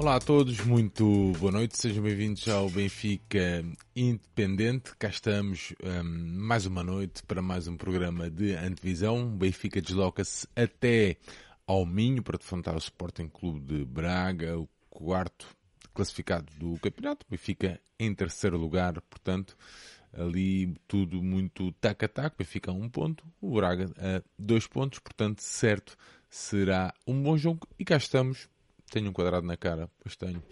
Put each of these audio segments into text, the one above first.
Olá a todos, muito boa noite, sejam bem-vindos ao Benfica Independente. Cá estamos um, mais uma noite para mais um programa de antevisão. O Benfica desloca-se até ao Minho para defrontar o Sporting Clube de Braga, o quarto classificado do campeonato. O Benfica em terceiro lugar, portanto, ali tudo muito tac-a-tac. Benfica a um ponto, o Braga a dois pontos, portanto, certo, será um bom jogo. E cá estamos tenho um quadrado na cara, pois tenho.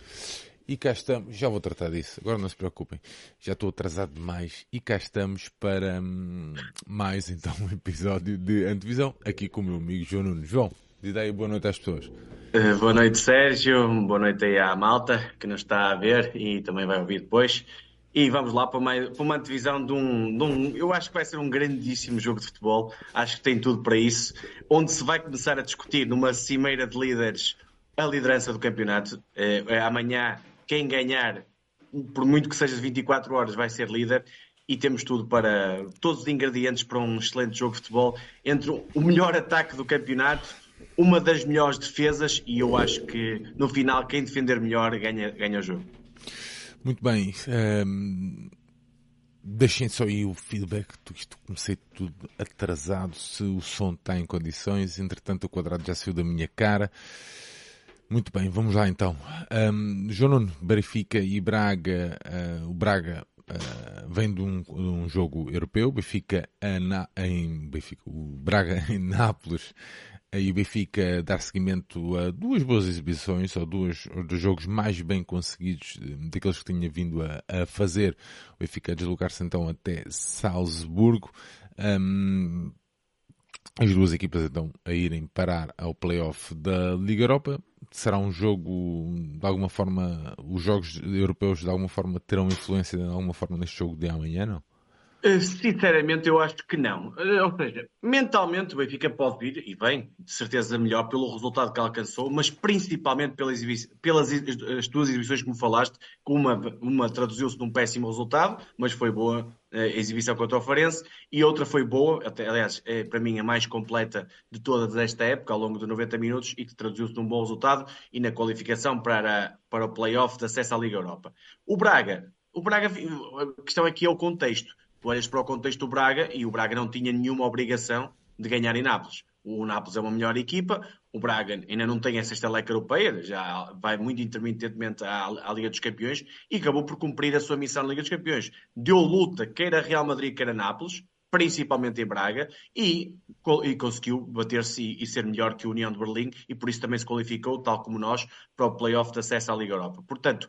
E cá estamos, já vou tratar disso, agora não se preocupem, já estou atrasado demais. E cá estamos para hum, mais então um episódio de Antevisão, aqui com o meu amigo João Nunes. João, diz aí boa noite às pessoas. Uh, boa noite, Sérgio, boa noite aí à malta que nos está a ver e também vai ouvir depois. E vamos lá para uma, para uma de um, de um. Eu acho que vai ser um grandíssimo jogo de futebol. Acho que tem tudo para isso. Onde se vai começar a discutir numa cimeira de líderes a liderança do campeonato. É, amanhã, quem ganhar, por muito que seja de 24 horas, vai ser líder. E temos tudo para todos os ingredientes para um excelente jogo de futebol entre o melhor ataque do campeonato, uma das melhores defesas, e eu acho que no final quem defender melhor ganha, ganha o jogo. Muito bem. Um, ehm, deixem só aí o feedback, isto comecei tudo atrasado, se o som está em condições, entretanto o quadrado já saiu da minha cara. Muito bem, vamos lá então. Um, João Nuno, Benfica e Braga, uh, o Braga uh, vem de um, de um, jogo europeu, Benfica em Benfica, o Braga em Nápoles e o Benfica dar seguimento a duas boas exibições, ou duas dos jogos mais bem conseguidos daqueles que tinha vindo a, a fazer. O Benfica deslocar-se então até Salzburgo. Um, as duas equipas então a irem parar ao playoff da Liga Europa. Será um jogo, de alguma forma, os jogos europeus de alguma forma terão influência de alguma forma neste jogo de amanhã, não? Eh, sinceramente, eu acho que não. Eh, ou seja, mentalmente o Benfica pode vir, e bem, de certeza melhor pelo resultado que alcançou, mas principalmente pelas, pelas as exibições que me falaste, uma, uma traduziu-se num péssimo resultado, mas foi boa eh, a exibição contra o Farense, e outra foi boa, até, aliás, é para mim a mais completa de todas esta época, ao longo de 90 minutos, e que traduziu-se num bom resultado e na qualificação para, para o play-off de acesso à Liga Europa. O Braga, o Braga, a questão aqui é o contexto tu olhas para o contexto do Braga e o Braga não tinha nenhuma obrigação de ganhar em Nápoles. O Nápoles é uma melhor equipa, o Braga ainda não tem essa estaleca europeia, já vai muito intermitentemente à, à, Liga dos Campeões e acabou por cumprir a sua missão na Liga dos Campeões. Deu luta, quer a Real Madrid, quer a Nápoles, principalmente em Braga, e, e conseguiu bater-se e, e, ser melhor que a União de Berlim, e por isso também se qualificou, tal como nós, para o playoff de acesso à Liga Europa. Portanto,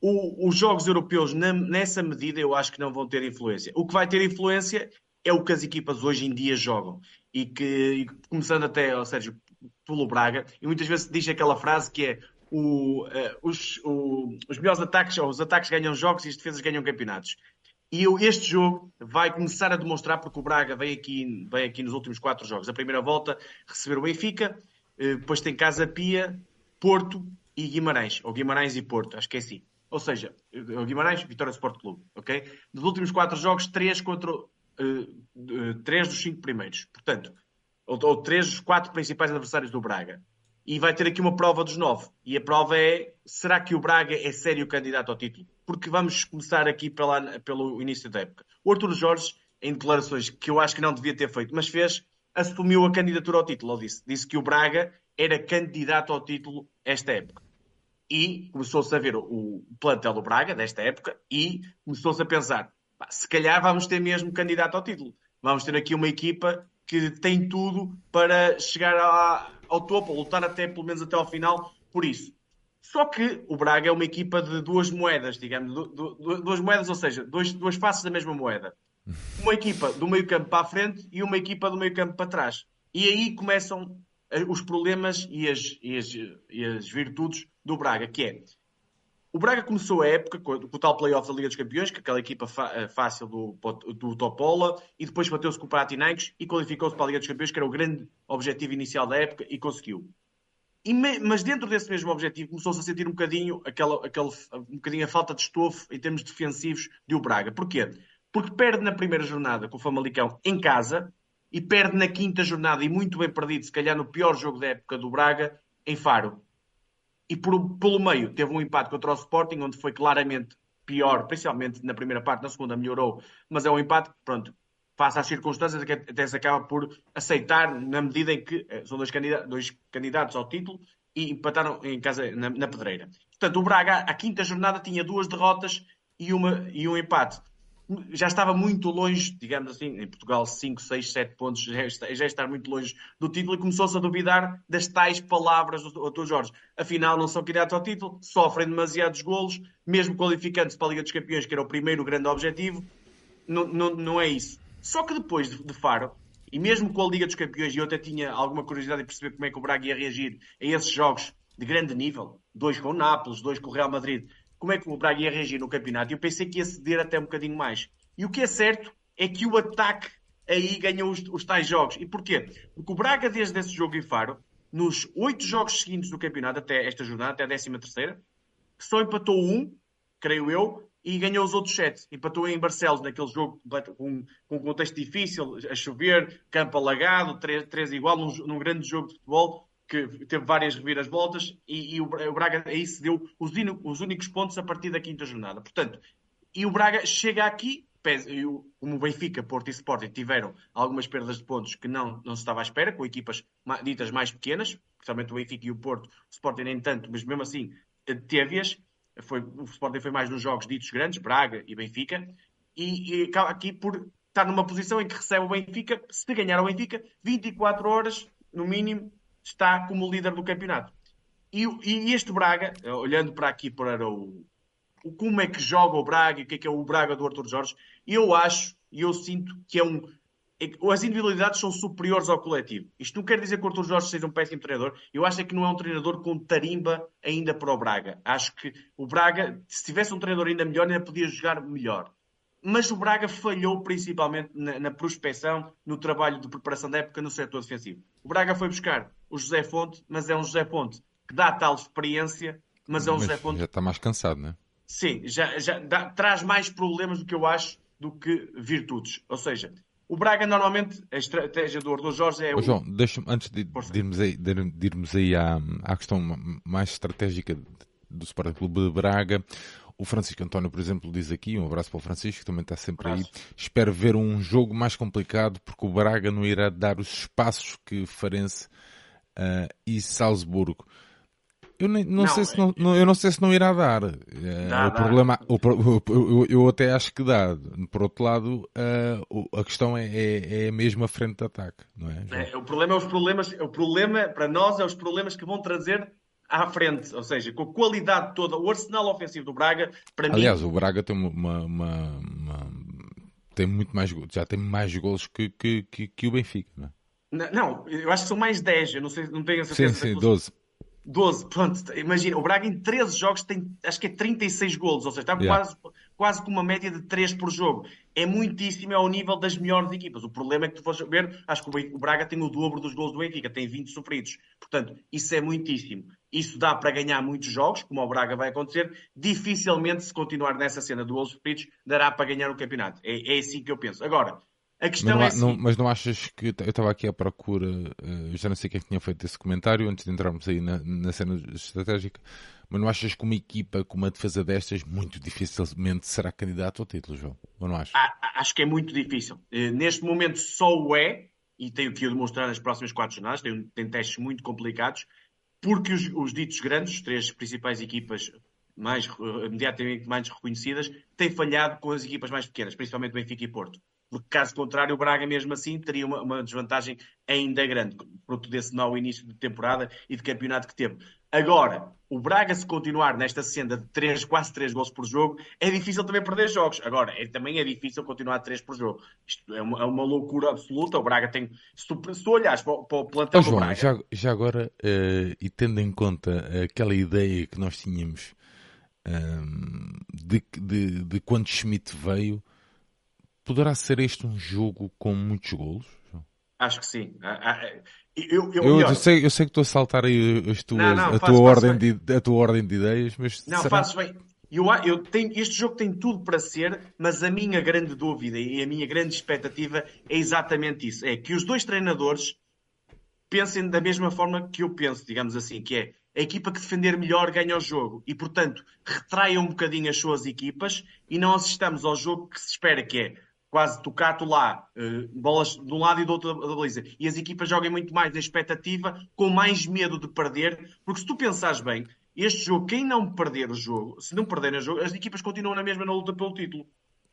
o, os jogos europeus, na, nessa medida, eu acho que não vão ter influência. O que vai ter influência é o que as equipas hoje em dia jogam. E que, começando até, ou Sérgio, pelo Braga, e muitas vezes diz aquela frase que é o, uh, os, o, os melhores ataques, ou os ataques ganham jogos e as defesas ganham campeonatos. E eu, este jogo vai começar a demonstrar, porque o Braga vem aqui, vem aqui nos últimos quatro jogos. A primeira volta, receber o Benfica, uh, depois tem Casa Pia, Porto e Guimarães, ou Guimarães e Porto, acho que é assim. Ou seja, o Guimarães, Vitória Sport Clube, ok? Dos últimos quatro jogos, três contra uh, três dos cinco primeiros. Portanto, ou, ou três dos quatro principais adversários do Braga. E vai ter aqui uma prova dos nove. E a prova é: será que o Braga é sério candidato ao título? Porque vamos começar aqui pela, pelo início da época. O Arthur Jorge, em declarações que eu acho que não devia ter feito, mas fez, assumiu a candidatura ao título. Ou disse, disse que o Braga era candidato ao título esta época e começou-se a ver o, plantel do Braga, desta época, e começou-se a pensar: se calhar vamos ter mesmo candidato ao título. Vamos ter aqui uma equipa que tem tudo para chegar a, ao topo, lutar até pelo menos até ao final, por isso. Só que o Braga é uma equipa de duas moedas, digamos, duas moedas, ou seja, dois, duas faces da mesma moeda. Uma equipa do meio campo para a frente e uma equipa do meio campo para trás. E aí começam eh, os problemas e as, e as, e as virtudes do Braga, que é o Braga começou a época com, o tal playoff da Liga dos Campeões, que aquela equipa eh, fácil do, do Topola, e depois bateu-se com o Panathinaikos e qualificou-se para a Liga dos Campeões, que era o grande objetivo inicial da época, e conseguiu. E me, mas dentro desse mesmo objetivo começou-se a sentir um bocadinho, aquela, aquele, um bocadinho a falta de estofo em termos defensivos de o Braga. Porquê? Porque perde na primeira jornada com o Famalicão em casa e perde na quinta jornada, e muito bem perdido, se calhar no pior jogo da época do Braga, em Faro e por, pelo meio teve um empate contra o Sporting, onde foi claramente pior, principalmente na primeira parte, na segunda melhorou, mas é um empate, pronto, face às circunstâncias, que até se acaba por aceitar na medida em que eh, são dois candidatos, dois candidatos ao título e empataram em casa na, na Pedreira. Portanto, o Braga, à quinta jornada, tinha duas derrotas e, uma, e um empate já estava muito longe, digamos assim, em Portugal 5, 6, 7 pontos, já está, já está muito longe do título e começou-se a duvidar das tais palavras do Dr. Jorge. Afinal, não são candidatos ao título, sofrem demasiados golos, mesmo qualificando-se para a Liga dos Campeões, que era o primeiro grande objetivo, não, não, não é isso. Só que depois de, de Faro, e mesmo com a Liga dos Campeões, e eu até tinha alguma curiosidade em perceber como é que o Braga ia reagir a esses jogos de grande nível, dois com o Nápoles, dois com o Real Madrid, como é que o Braga ia reagir no campeonato. Eu pensei que ia ceder até um bocadinho mais. E o que é certo é que o ataque aí ganhou os, os tais jogos. E porquê? Porque o Braga, desde esse jogo em Faro, nos oito jogos seguintes do campeonato, até esta jornada, até a décima terceira, só empatou um, creio eu, e ganhou os outros sete. Empatou em Barcelos, naquele jogo com, com um contexto difícil, a chover, campo alagado, três, três igual, num, num grande jogo de futebol que teve várias reviravoltas e, e o, o Braga aí se deu os, os, únicos pontos a partir da quinta jornada. Portanto, e o Braga chega aqui, como o Benfica, Porto e Sporting tiveram algumas perdas de pontos que não, não se estava à espera, com equipas ditas mais pequenas, principalmente o Benfica e o Porto, o Sporting nem tanto, mas mesmo assim eh, teve-as. Foi, o Sporting foi mais nos jogos ditos grandes, Braga e Benfica, e, e acaba aqui por estar numa posição em que recebe o Benfica, se ganhar o Benfica, 24 horas, no mínimo, está como líder do campeonato. E, e este Braga, olhando para aqui para o, o, como é que joga o Braga e o que é que é o Braga do Arthur Jorge, eu acho e eu sinto que é um. É as individualidades são superiores ao coletivo. Isto não quer dizer que o Arthur Jorge seja um péssimo treinador. Eu acho é que não é um treinador com tarimba ainda para o Braga. Acho que o Braga, se tivesse um treinador ainda melhor, ainda podia jogar melhor mas o Braga falhou principalmente na, na prospecção, no trabalho de preparação da época no setor defensivo. O Braga foi buscar o José Fonte, mas é um José Fonte que dá tal experiência, mas é um mas José Fonte. Já está mais cansado, não é? Sim, já, já dá, traz mais problemas do que eu acho do que virtudes. Ou seja, o Braga normalmente, a estratégia do Arthur Jorge é. Ô, João, antes de, de, irmos aí, de, de irmos aí à, à questão mais estratégica do Sporting Clube de Braga, o Francisco António, por exemplo, diz aqui, um abraço para o Francisco, que também está sempre aí. Espero ver um jogo mais complicado, porque o Braga não irá dar os espaços que Farense uh, e Salzburgo. Eu nem, não, não, sei se não, não, eu não sei se não irá dar. Uh, dá, o problema, o, eu, eu, até acho que dá. Por outro lado, uh, a questão é, é, é a mesma frente de ataque, não é? é? O problema é os problemas. O problema para nós é os problemas que vão trazer à frente, ou seja, com a qualidade toda, o arsenal ofensivo do Braga, para Aliás, mim. Aliás, o Braga tem uma, uma, uma, tem muito mais já tem mais gols que, que, que, que o Benfica, não é? Não, eu acho que são mais 10, eu não, sei, não tenho a certeza. Sim, sim, 12. 12, pronto, imagina, o Braga em 13 jogos tem, acho que é 36 golos, ou seja, está yeah. quase, quase com uma média de 3 por jogo. É muitíssimo ao nível das melhores equipas. O problema é que tu fores ver, acho que o Braga tem o dobro dos gols do Benfica, tem 20 sofridos. Portanto, isso é muitíssimo. Isso dá para ganhar muitos jogos, como o Braga vai acontecer. Dificilmente, se continuar nessa cena de gols sofridos, dará para ganhar o campeonato. É, é assim que eu penso. Agora, a questão mas não, é assim. não, mas não achas que eu estava aqui à procura, eu já não sei quem é tinha feito esse comentário antes de entrarmos aí na, na cena estratégica, mas não achas que uma equipa com uma defesa destas muito dificilmente será candidato ao título, João? Ou não achas? Acho que é muito difícil. Eh, neste momento só o é, e tenho que o demonstrar nas próximas quatro jornadas, tem, tem testes muito complicados, porque os, os ditos grandes, as três principais equipas mais imediatamente mais reconhecidas, têm falhado com as equipas mais pequenas, principalmente Benfica e Porto porque caso contrário o Braga mesmo assim teria uma, uma desvantagem ainda grande, fruto desse mau início de temporada e de campeonato que teve. Agora, o Braga se continuar nesta senda de 3, quase 3 gols por jogo, é difícil também perder jogos. Agora, é, também é difícil continuar a 3 por jogo. Isto é uma, é uma loucura absoluta. O Braga tem... Se tu, se tu olhares para, para o plantel oh, João, Braga... Já, já agora, uh, e tendo em conta aquela ideia que nós tínhamos um, de, de, de quando Schmidt veio Poderá ser este um jogo com muitos golos? Acho que sim. Eu, eu, eu, eu, sei, eu sei que estou a saltar aí as tuas, não, não, a, tua ordem de, a tua ordem de ideias, mas. Não, será... fazes bem. Eu, eu tenho, este jogo tem tudo para ser, mas a minha grande dúvida e a minha grande expectativa é exatamente isso: é que os dois treinadores pensem da mesma forma que eu penso, digamos assim, que é a equipa que defender melhor ganha o jogo. E, portanto, retraiam um bocadinho as suas equipas e não assistamos ao jogo que se espera, que é quase tocato lá, uh, bolas de um lado e do outro da baliza. E as equipas joguem muito mais na expectativa, com mais medo de perder, porque se tu pensares bem, este jogo, quem não perder o jogo, se não perder o jogo, as equipas continuam na mesma na luta pelo título.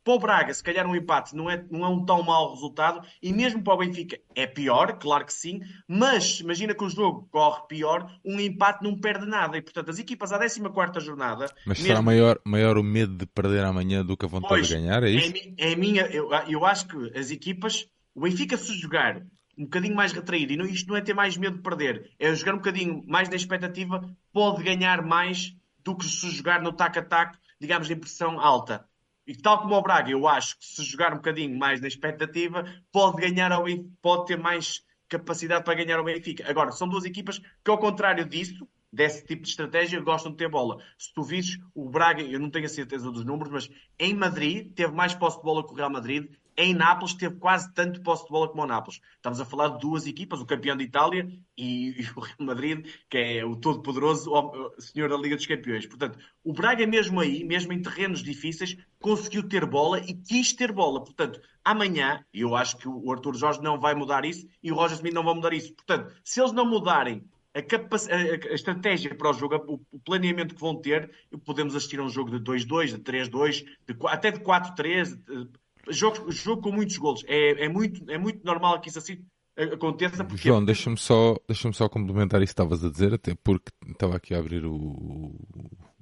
Para o Braga, se calhar um empate não é, não é um tão mau resultado, e mesmo para o Benfica é pior, claro que sim, mas imagina que o jogo corre pior, um empate não perde nada, e portanto as equipas à 14 jornada. Mas mesmo... será maior, maior o medo de perder amanhã do que a vontade pois, de ganhar? É isso? É, é minha, eu, eu acho que as equipas, o Benfica se jogar um bocadinho mais retraído, e não, isto não é ter mais medo de perder, é jogar um bocadinho mais na expectativa, pode ganhar mais do que se jogar no tac-a-tac, digamos, em pressão alta. E tal como o Braga, eu acho que se jogar um bocadinho mais na expectativa, pode ganhar ao pode ter mais capacidade para ganhar ao Benfica. Agora, são duas equipas que, ao contrário disso, desse tipo de estratégia, gostam de ter bola. Se tu vires o Braga, eu não tenho a certeza dos números, mas em Madrid teve mais posse de bola que o Real Madrid em Nápoles teve quase tanto posse de bola como o Nápoles. Estamos a falar de duas equipas, o campeão de Itália e, e o Real Madrid, que é o todo-poderoso senhor da Liga dos Campeões. Portanto, o Braga mesmo aí, mesmo em terrenos difíceis, conseguiu ter bola e quis ter bola. Portanto, amanhã, eu acho que o Arthur Jorge não vai mudar isso e o Roger Smith não vai mudar isso. Portanto, se eles não mudarem a, a, a, estratégia para o jogo, o, planeamento que vão ter, podemos assistir a um jogo de 2-2, de 3-2, até de 4-3, jogo, jogo com muitos golos. É, é, muito, é muito normal que isso assim aconteça. Porque... João, deixa-me só, deixa só complementar isso que estavas a dizer, até porque estava aqui a abrir o,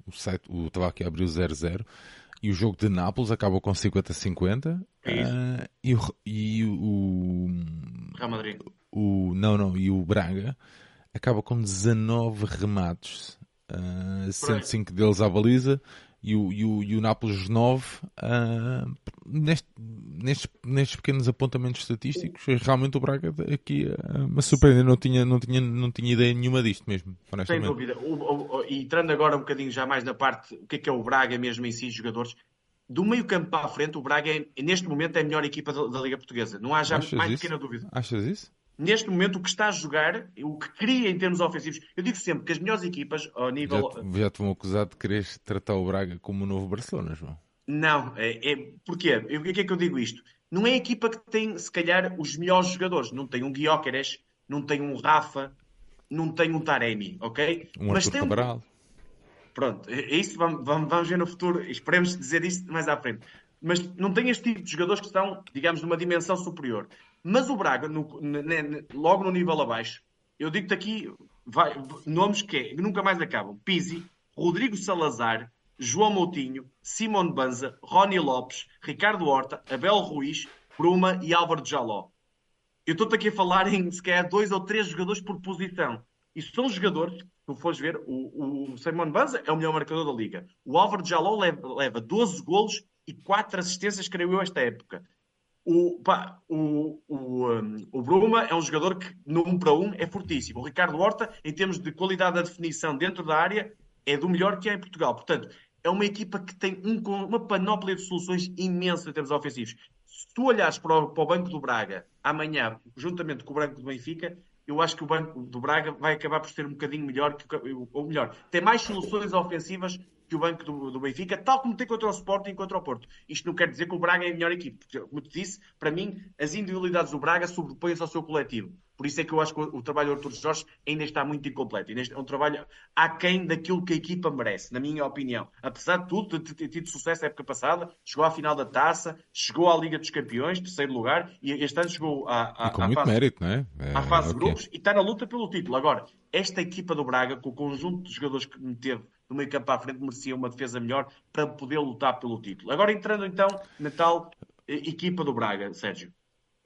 o site, o, estava aqui a abrir o 00 e o jogo de Nápoles acabou com 50-50 é uh, e, o, e o Real Madrid. O, não, não, e o Braga acaba com 19 remates, uh, 105 deles à baliza e o, e o, e o Nápoles 9, uh, neste, nestes, nestes pequenos apontamentos estatísticos, realmente o Braga aqui uh, me surpreendeu, não tinha, não, tinha, não tinha ideia nenhuma disto mesmo, Sem dúvida. O, o, e entrando agora um bocadinho já mais na parte, o que é que é o Braga mesmo em si, jogadores, do meio campo para a frente, o Braga é, neste momento é a melhor equipa da, da Liga Portuguesa. Não há já Achas mais isso? pequena dúvida. Achas isso? Neste momento o que está a jogar, o que cria em termos ofensivos. Eu digo sempre que as melhores equipas ao nível. Já te, já te vão acusar de querer tratar o Braga como o novo Barcelona, João. Não, é, é porquê? O que é que eu digo isto? Não é a equipa que tem, se calhar, os melhores jogadores. Não tem um Guióqueres, não tem um Rafa, não tem um Taremi, ok? Um Mas tem um... Cabral. Pronto, é, é isso vamos, vamos ver no futuro. Esperemos dizer isto mais à frente. Mas não tem este tipo de jogadores que estão, digamos, numa dimensão superior. Mas o Braga, no, logo no nível abaixo, eu digo-te aqui vai, nomes que é, nunca mais acabam: Pizzi, Rodrigo Salazar, João Moutinho, Simone Banza, Rony Lopes, Ricardo Horta, Abel Ruiz, Bruma e Álvaro Jaló. Eu estou-te aqui a falar em se calhar dois ou três jogadores por posição. E são jogadores, tu fores ver, o, o Simone Banza é o melhor marcador da liga. O Álvaro Jaló leva, leva 12 golos e 4 assistências, creio eu, esta época. O, pá, o, o, um, o Bruma é um jogador que no 1 para 1 é fortíssimo. O Ricardo Horta, em termos de qualidade da definição dentro da área, é do melhor que há em Portugal. Portanto, é uma equipa que tem um, uma panóplia de soluções imensa em termos ofensivos. Se tu olhares para o, para o Banco do Braga amanhã, juntamente com o Banco do Benfica, eu acho que o Banco do Braga vai acabar por ser um bocadinho melhor, que, ou melhor, tem mais soluções ofensivas que o banco do, do, Benfica, tal como tem contra o Sporting e contra o Porto. Isto não quer dizer que o Braga é a melhor equipe, porque, como te disse, para mim, as individualidades do Braga sobrepõem-se ao seu coletivo. Por isso é que eu acho que o, o trabalho do Artur Jorge ainda está muito incompleto. Ainda é um trabalho aquém daquilo que a equipa merece, na minha opinião. Apesar de tudo, de ter tido sucesso na época passada, chegou à final da taça, chegou à Liga dos Campeões, terceiro lugar, e este ano chegou à, à, à fase, mérito, não é? é à fase okay. de grupos e está na luta pelo título. Agora, esta equipa do Braga, com o conjunto de jogadores que me teve do meio campo à frente merecia uma defesa melhor para poder lutar pelo título. Agora entrando então na tal eh, equipa do Braga, Sérgio.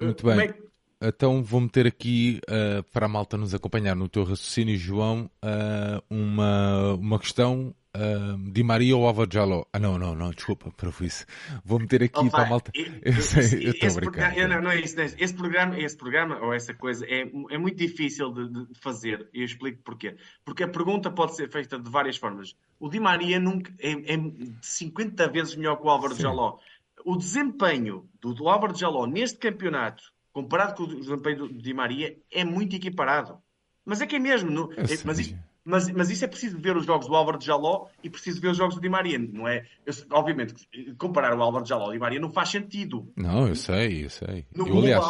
Muito bem. É... Então vou meter aqui uh, para a malta nos acompanhar no teu raciocínio, João, uh, uma, uma questão Uh, Di Maria ou Ava Jaló? Ah, não, não, não, desculpa, para isso. Vou meter aqui Opa, para a malta. Eu sei, eu estou brincando. Não, não é isso, não é isso. Esse programa, esse programa ou essa coisa é, é muito difícil de, de, fazer e eu explico porquê. Porque a pergunta pode ser feita de várias formas. O Di Maria nunca, é, é 50 vezes melhor que o Álvaro Sim. Jaló. O desempenho do, do Álvaro Jaló neste campeonato, comparado com o desempenho do Di Maria, é muito equiparado. Mas é que é mesmo. No, é, mas isto, Mas, mas isso é preciso ver os jogos do Álvaro de Jaló e preciso ver os jogos do Di Maria, não é? Eu, obviamente, comparar o Álvaro de Jaló e o Di Maria não faz sentido. Não, eu sei, eu sei. No eu, aliás,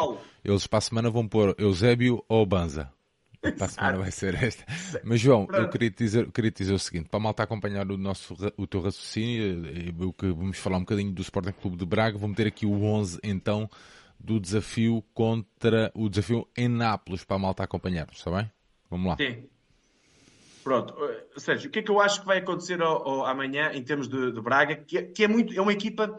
eles para a semana vão pôr Eusébio ou Banza. Para a semana vai ser esta. Mas João, eu queria te dizer, queria te dizer o seguinte, para mal estar a acompanhar o, nosso, o teu raciocínio, eh, o que vamos falar um bocadinho do Sporting Clube de Braga, vou meter aqui o 11 então do desafio contra o desafio em Nápoles para a malta acompanhar, está bem? Vamos lá. Sim. Pronto, uh, Sérgio, o que é que eu acho que vai acontecer ao, ao, amanhã em termos de, de Braga, que é, que é, muito, é uma equipa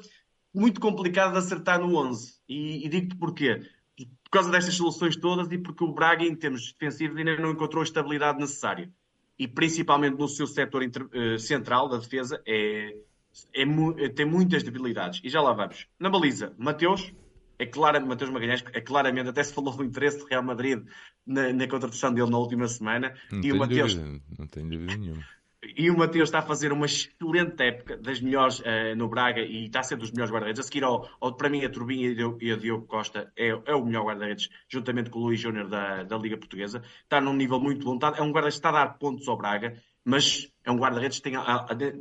muito complicada de acertar no 11. E, e digo-te porquê. Por causa destas soluções todas e porque o Braga, em termos defensivos, ainda não encontrou a estabilidade necessária. E principalmente no seu setor inter, uh, central da defesa, é, é, tem muitas debilidades. E já lá vamos. Na baliza, Mateus, é claro, Mateus Magalhães, é claramente, até se falou do interesse do Real Madrid na, na contratação dele na última semana. Não e o Mateus, dúvida, não tenho dúvida nenhuma. E o Mateus está a fazer uma excelente época, das melhores uh, no Braga e está a ser dos melhores guarda-redes. A seguir, ao, ao, para mim, a Turbinha e a Diogo Costa é, é o melhor guarda-redes, juntamente com o Luís Júnior da, da Liga Portuguesa. Está num nível muito bom. Está, é um guarda-redes que está a dar pontos ao Braga, mas é um guarda-redes que tem,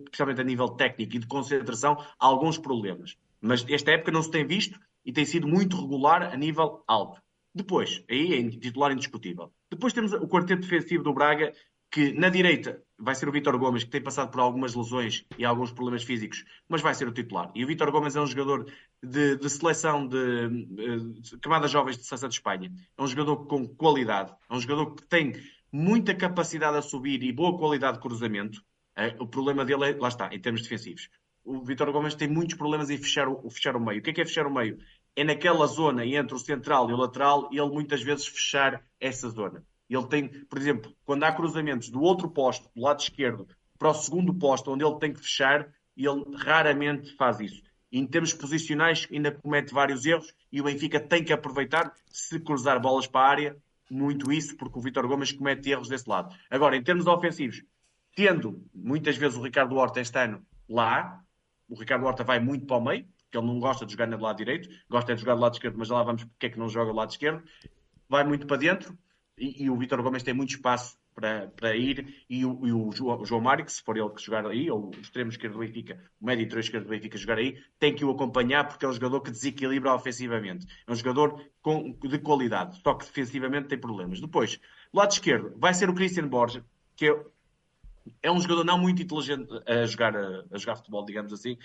especialmente a nível técnico e de concentração, alguns problemas. Mas esta época não se tem visto e tem sido muito regular a nível alto. Depois, aí é titular indiscutível. Depois temos o quarteto defensivo do Braga, que na direita vai ser o Vítor Gomes, que tem passado por algumas lesões e alguns problemas físicos, mas vai ser o titular. E o Vítor Gomes é um jogador de, de seleção de, de, camadas jovens de seleção de Espanha. É um jogador com qualidade, é um jogador que tem muita capacidade a subir e boa qualidade de cruzamento. É, o problema dele é, lá está, em termos defensivos o Vitor Gomes tem muitos problemas em fechar o, fechar o meio. O que é, que é fechar o meio? É naquela zona entre o central e o lateral ele muitas vezes fechar essa zona. Ele tem, por exemplo, quando há cruzamentos do outro posto, do lado esquerdo, para o segundo posto, onde ele tem que fechar, ele raramente faz isso. Em termos posicionais, ainda comete vários erros e o Benfica tem que aproveitar, se cruzar bolas para a área, muito isso, porque o Vitor Gomes comete erros desse lado. Agora, em termos ofensivos, tendo muitas vezes o Ricardo Horta este ano lá, o Ricardo Horta vai muito para o meio, porque ele não gosta de jogar do lado direito, gosta de jogar do lado esquerdo, mas lá vamos porque é que não joga do lado esquerdo. Vai muito para dentro e, e o Vitor Gomes tem muito espaço para, para ir e o, e o, João, Mário, que se for ele que jogar aí, ou o extremo esquerdo do Benfica, o médio e esquerdo do Benfica jogar aí, tem que o acompanhar porque é um jogador que desequilibra ofensivamente. É um jogador com, de qualidade, só que defensivamente tem problemas. Depois, lado esquerdo, vai ser o Christian Borja, que é é um jogador não muito inteligente a jogar, a, jogar futebol, digamos assim.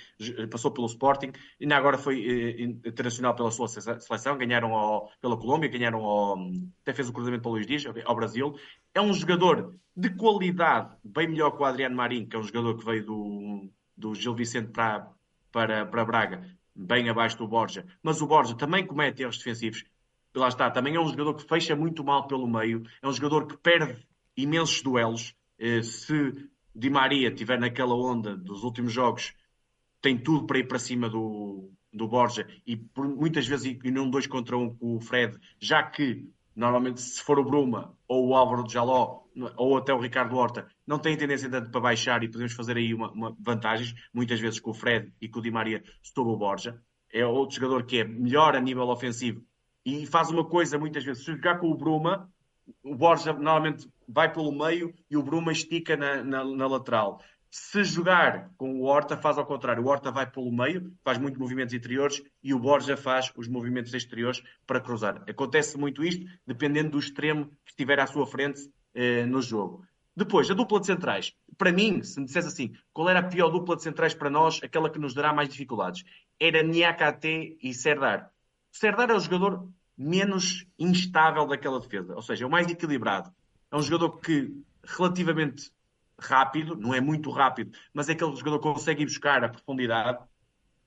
Passou pelo Sporting, e agora foi eh, internacional pela sua seleção. Ganharam ao, pela Colômbia, ganharam ao, até fez o cruzamento para Luís Dias, ao Brasil. É um jogador de qualidade, bem melhor que o Adriano Marinho, que é um jogador que veio do, do Gil Vicente para, para, para Braga, bem abaixo do Borja. Mas o Borja também comete erros defensivos. Lá está, também é um jogador que fecha muito mal pelo meio, é um jogador que perde imensos duelos se Di Maria estiver naquela onda dos últimos jogos, tem tudo para ir para cima do, do Borja e por, muitas vezes e num dois contra um com o Fred, já que normalmente se for o Bruma ou o Álvaro de Jaló ou até o Ricardo Horta, não tem tendência tanto para baixar e podemos fazer aí uma, uma vantagens, muitas vezes com o Fred e com o Di Maria sobre o Borja. É outro jogador que é melhor a nível ofensivo e faz uma coisa muitas vezes, se jogar com o Bruma, o Borja normalmente vai pelo meio e o Bruma estica na, na, na, lateral. Se jogar com o Horta, faz ao contrário. O Horta vai pelo meio, faz muitos movimentos interiores e o Borja faz os movimentos exteriores para cruzar. Acontece muito isto, dependendo do extremo que estiver à sua frente eh, no jogo. Depois, a dupla de centrais. Para mim, se me dissesse assim, qual era a pior dupla de centrais para nós, aquela que nos dará mais dificuldades? Era Niakate e Serdar. Serdar é o jogador menos instável daquela defesa, ou seja, é o mais equilibrado. É um jogador que, relativamente rápido, não é muito rápido, mas é aquele jogador que consegue ir buscar a profundidade,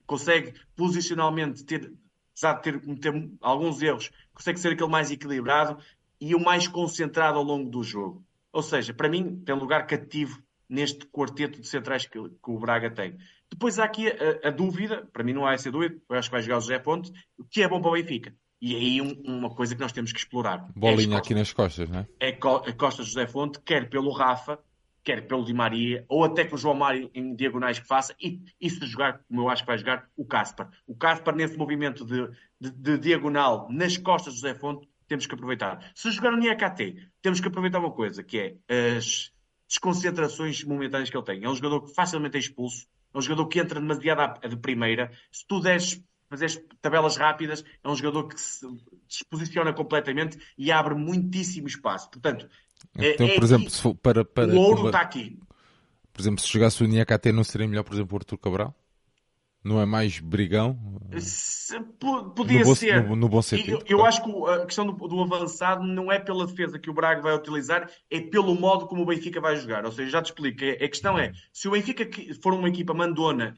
consegue posicionalmente ter, apesar de ter, ter alguns erros, consegue ser aquele mais equilibrado e o mais concentrado ao longo do jogo. Ou seja, para mim, tem lugar cativo neste quarteto de centrais que, que o Braga tem. Depois há aqui a, a, dúvida, para mim não há essa dúvida, eu acho que vai jogar o José Ponte, o que é bom para o Benfica. E aí um, uma coisa que nós temos que explorar. Bolinha é aqui nas costas, não é? É a Costa José Fonte, quer pelo Rafa, quer pelo Di Maria, ou até com o João Mário em diagonais que faça, e, e se jogar, como eu acho que vai jogar, o Caspar. O Caspar, nesse movimento de, de, de, diagonal nas costas José Fonte, temos que aproveitar. Se jogar no NIAKT, temos que aproveitar uma coisa, que é as, desconcentrações momentâneas que ele tem. É um jogador que facilmente é expulso, é um jogador que entra demasiado de primeira. Se tu deres fazer tabelas rápidas, é um jogador que se disposiciona completamente e abre muitíssimo espaço. Portanto, é, então, é, por exemplo, for para, para, o ouro está aqui. Por exemplo, se chegasse o Niakate, não seria melhor, por exemplo, o Arthur Cabral? Não é mais brigão? Se, podia no bom, ser. No, no bom sentido. Eu, eu acho que a questão do, do, avançado não é pela defesa que o Braga vai utilizar, é pelo modo como o Benfica vai jogar. Ou seja, já te explico. A questão é, se o Benfica for uma equipa mandona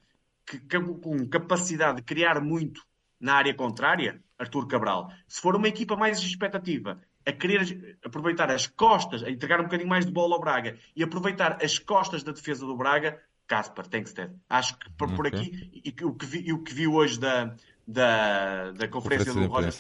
que, com capacidade de criar muito na área contrária, Arthur Cabral. Se for uma equipa mais expectativa, a querer aproveitar as costas, a entregar um bocadinho mais de bola ao Braga e aproveitar as costas da defesa do Braga, Casper, Tenkstead. Acho que por, por aqui, e, e, o que vi, e o que vi hoje da, da, da conferência do Roger,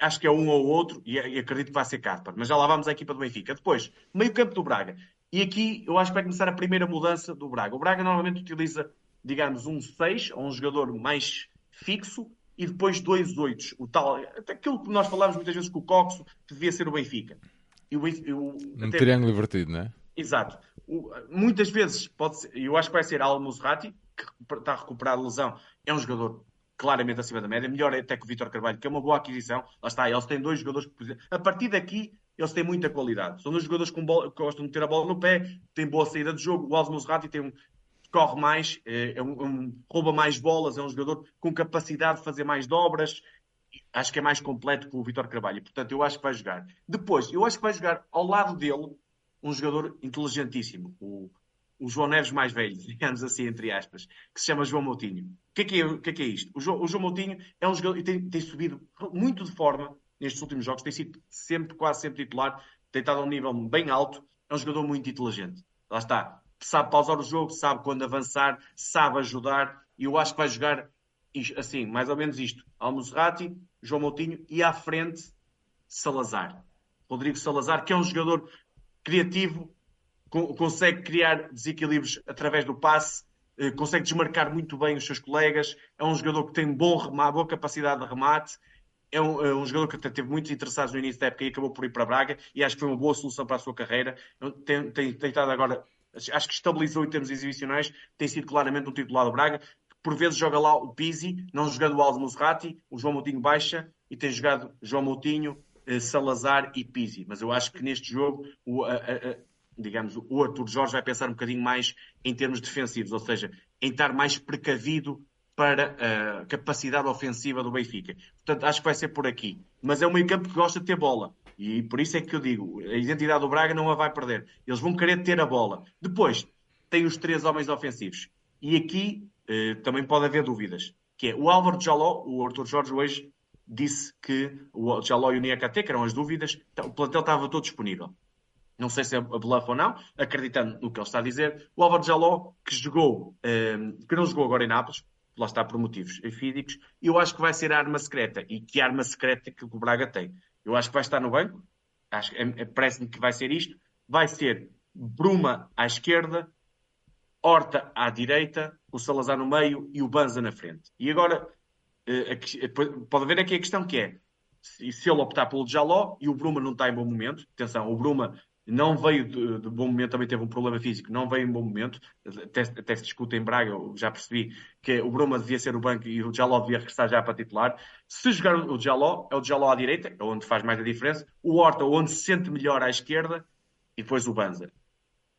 acho que é um ou outro, e, e, acredito que vai ser Casper. Mas já lá vamos à equipa do Benfica. Depois, meio campo do Braga. E aqui eu acho que vai começar a primeira mudança do Braga. O Braga normalmente utiliza, digamos, um 6, ou um jogador mais fixo, e depois dois 8. O tal, aquilo que nós falámos muitas vezes com o Coxo, que devia ser o Benfica. E o, o, um até... triângulo invertido, não é? Exato muitas vezes pode ser, eu acho que vai ser Al Musrati, que está a recuperar a lesão, é um jogador claramente acima da média, melhor até que o Vitor Carvalho, que é uma boa aquisição. Lá está, eles têm dois jogadores que, a partir daqui, eles têm muita qualidade. São dois jogadores com bola, que gostam de ter a bola no pé, têm boa saída de jogo. O Al Musrati tem um, corre mais, é, é um, um, rouba mais bolas, é um jogador com capacidade de fazer mais dobras. Acho que é mais completo que o Vitor Carvalho. Portanto, eu acho que vai jogar. Depois, eu acho que vai jogar ao lado dele um jogador inteligentíssimo, o, o João Neves mais velho, digamos assim, entre aspas, que se chama João Moutinho. O que é, que é, que é, que é isto? O João, o João, Moutinho é um jogador que tem, tem, subido muito de forma nestes últimos jogos, tem sido sempre, quase sempre titular, tem estado a um nível bem alto, é um jogador muito inteligente. Lá está. Sabe pausar o jogo, sabe quando avançar, sabe ajudar, e eu acho que vai jogar assim, mais ou menos isto. Almozrati, João Moutinho e à frente Salazar. Rodrigo Salazar, que é um jogador criativo, consegue criar desequilíbrios através do passe, eh, consegue desmarcar muito bem os seus colegas, é um jogador que tem bom remate, boa capacidade de remate, é um, é um, jogador que até teve muitos interessados no início da época e acabou por ir para Braga e acho que foi uma boa solução para a sua carreira. Tem, tem, tem estado agora, acho que estabilizou em termos exibicionais, tem sido claramente um titular do Braga. Por vezes joga lá o Pizzi, não jogando o Aldo Musrati, o João Moutinho baixa e tem jogado João Moutinho, eh, Salazar e Pizzi. Mas eu acho que neste jogo, o, a, a, digamos, o Arthur Jorge vai pensar um bocadinho mais em termos defensivos, ou seja, em estar mais precavido para a capacidade ofensiva do Benfica. Portanto, acho que vai ser por aqui. Mas é um meio campo que gosta de ter bola. E por isso é que eu digo, a identidade do Braga não a vai perder. Eles vão querer ter a bola. Depois, tem os três homens ofensivos. E aqui eh, também pode haver dúvidas. Que é o Álvaro Jaló, o Arthur Jorge hoje disse que o Jaló e o Niakate, que eram as dúvidas, então, o plantel estava todo disponível. Não sei se é bluff ou não, acreditando no que ele está a dizer. O Álvaro Jaló, que jogou, um, que não jogou agora em Nápoles, lá está por motivos físicos, eu acho que vai ser a arma secreta. E que arma secreta que o Braga tem? Eu acho que vai estar no banco, acho, é, é, parece-me que vai ser isto. Vai ser Bruma à esquerda, Horta à direita, o Salazar no meio e o Banza na frente. E agora eh, eh, pode haver aqui a questão que é se ele optar pelo Jaló e o Bruma não está em bom momento, atenção, o Bruma não veio de, de, bom momento, também teve um problema físico, não veio em bom momento, até, até se discute em Braga, eu já percebi que o Bruma devia ser o banco e o Jaló devia regressar já para titular. Se jogar o Jaló, é o Jaló à direita, é onde faz mais a diferença, o Horta onde se sente melhor à esquerda e depois o Banza.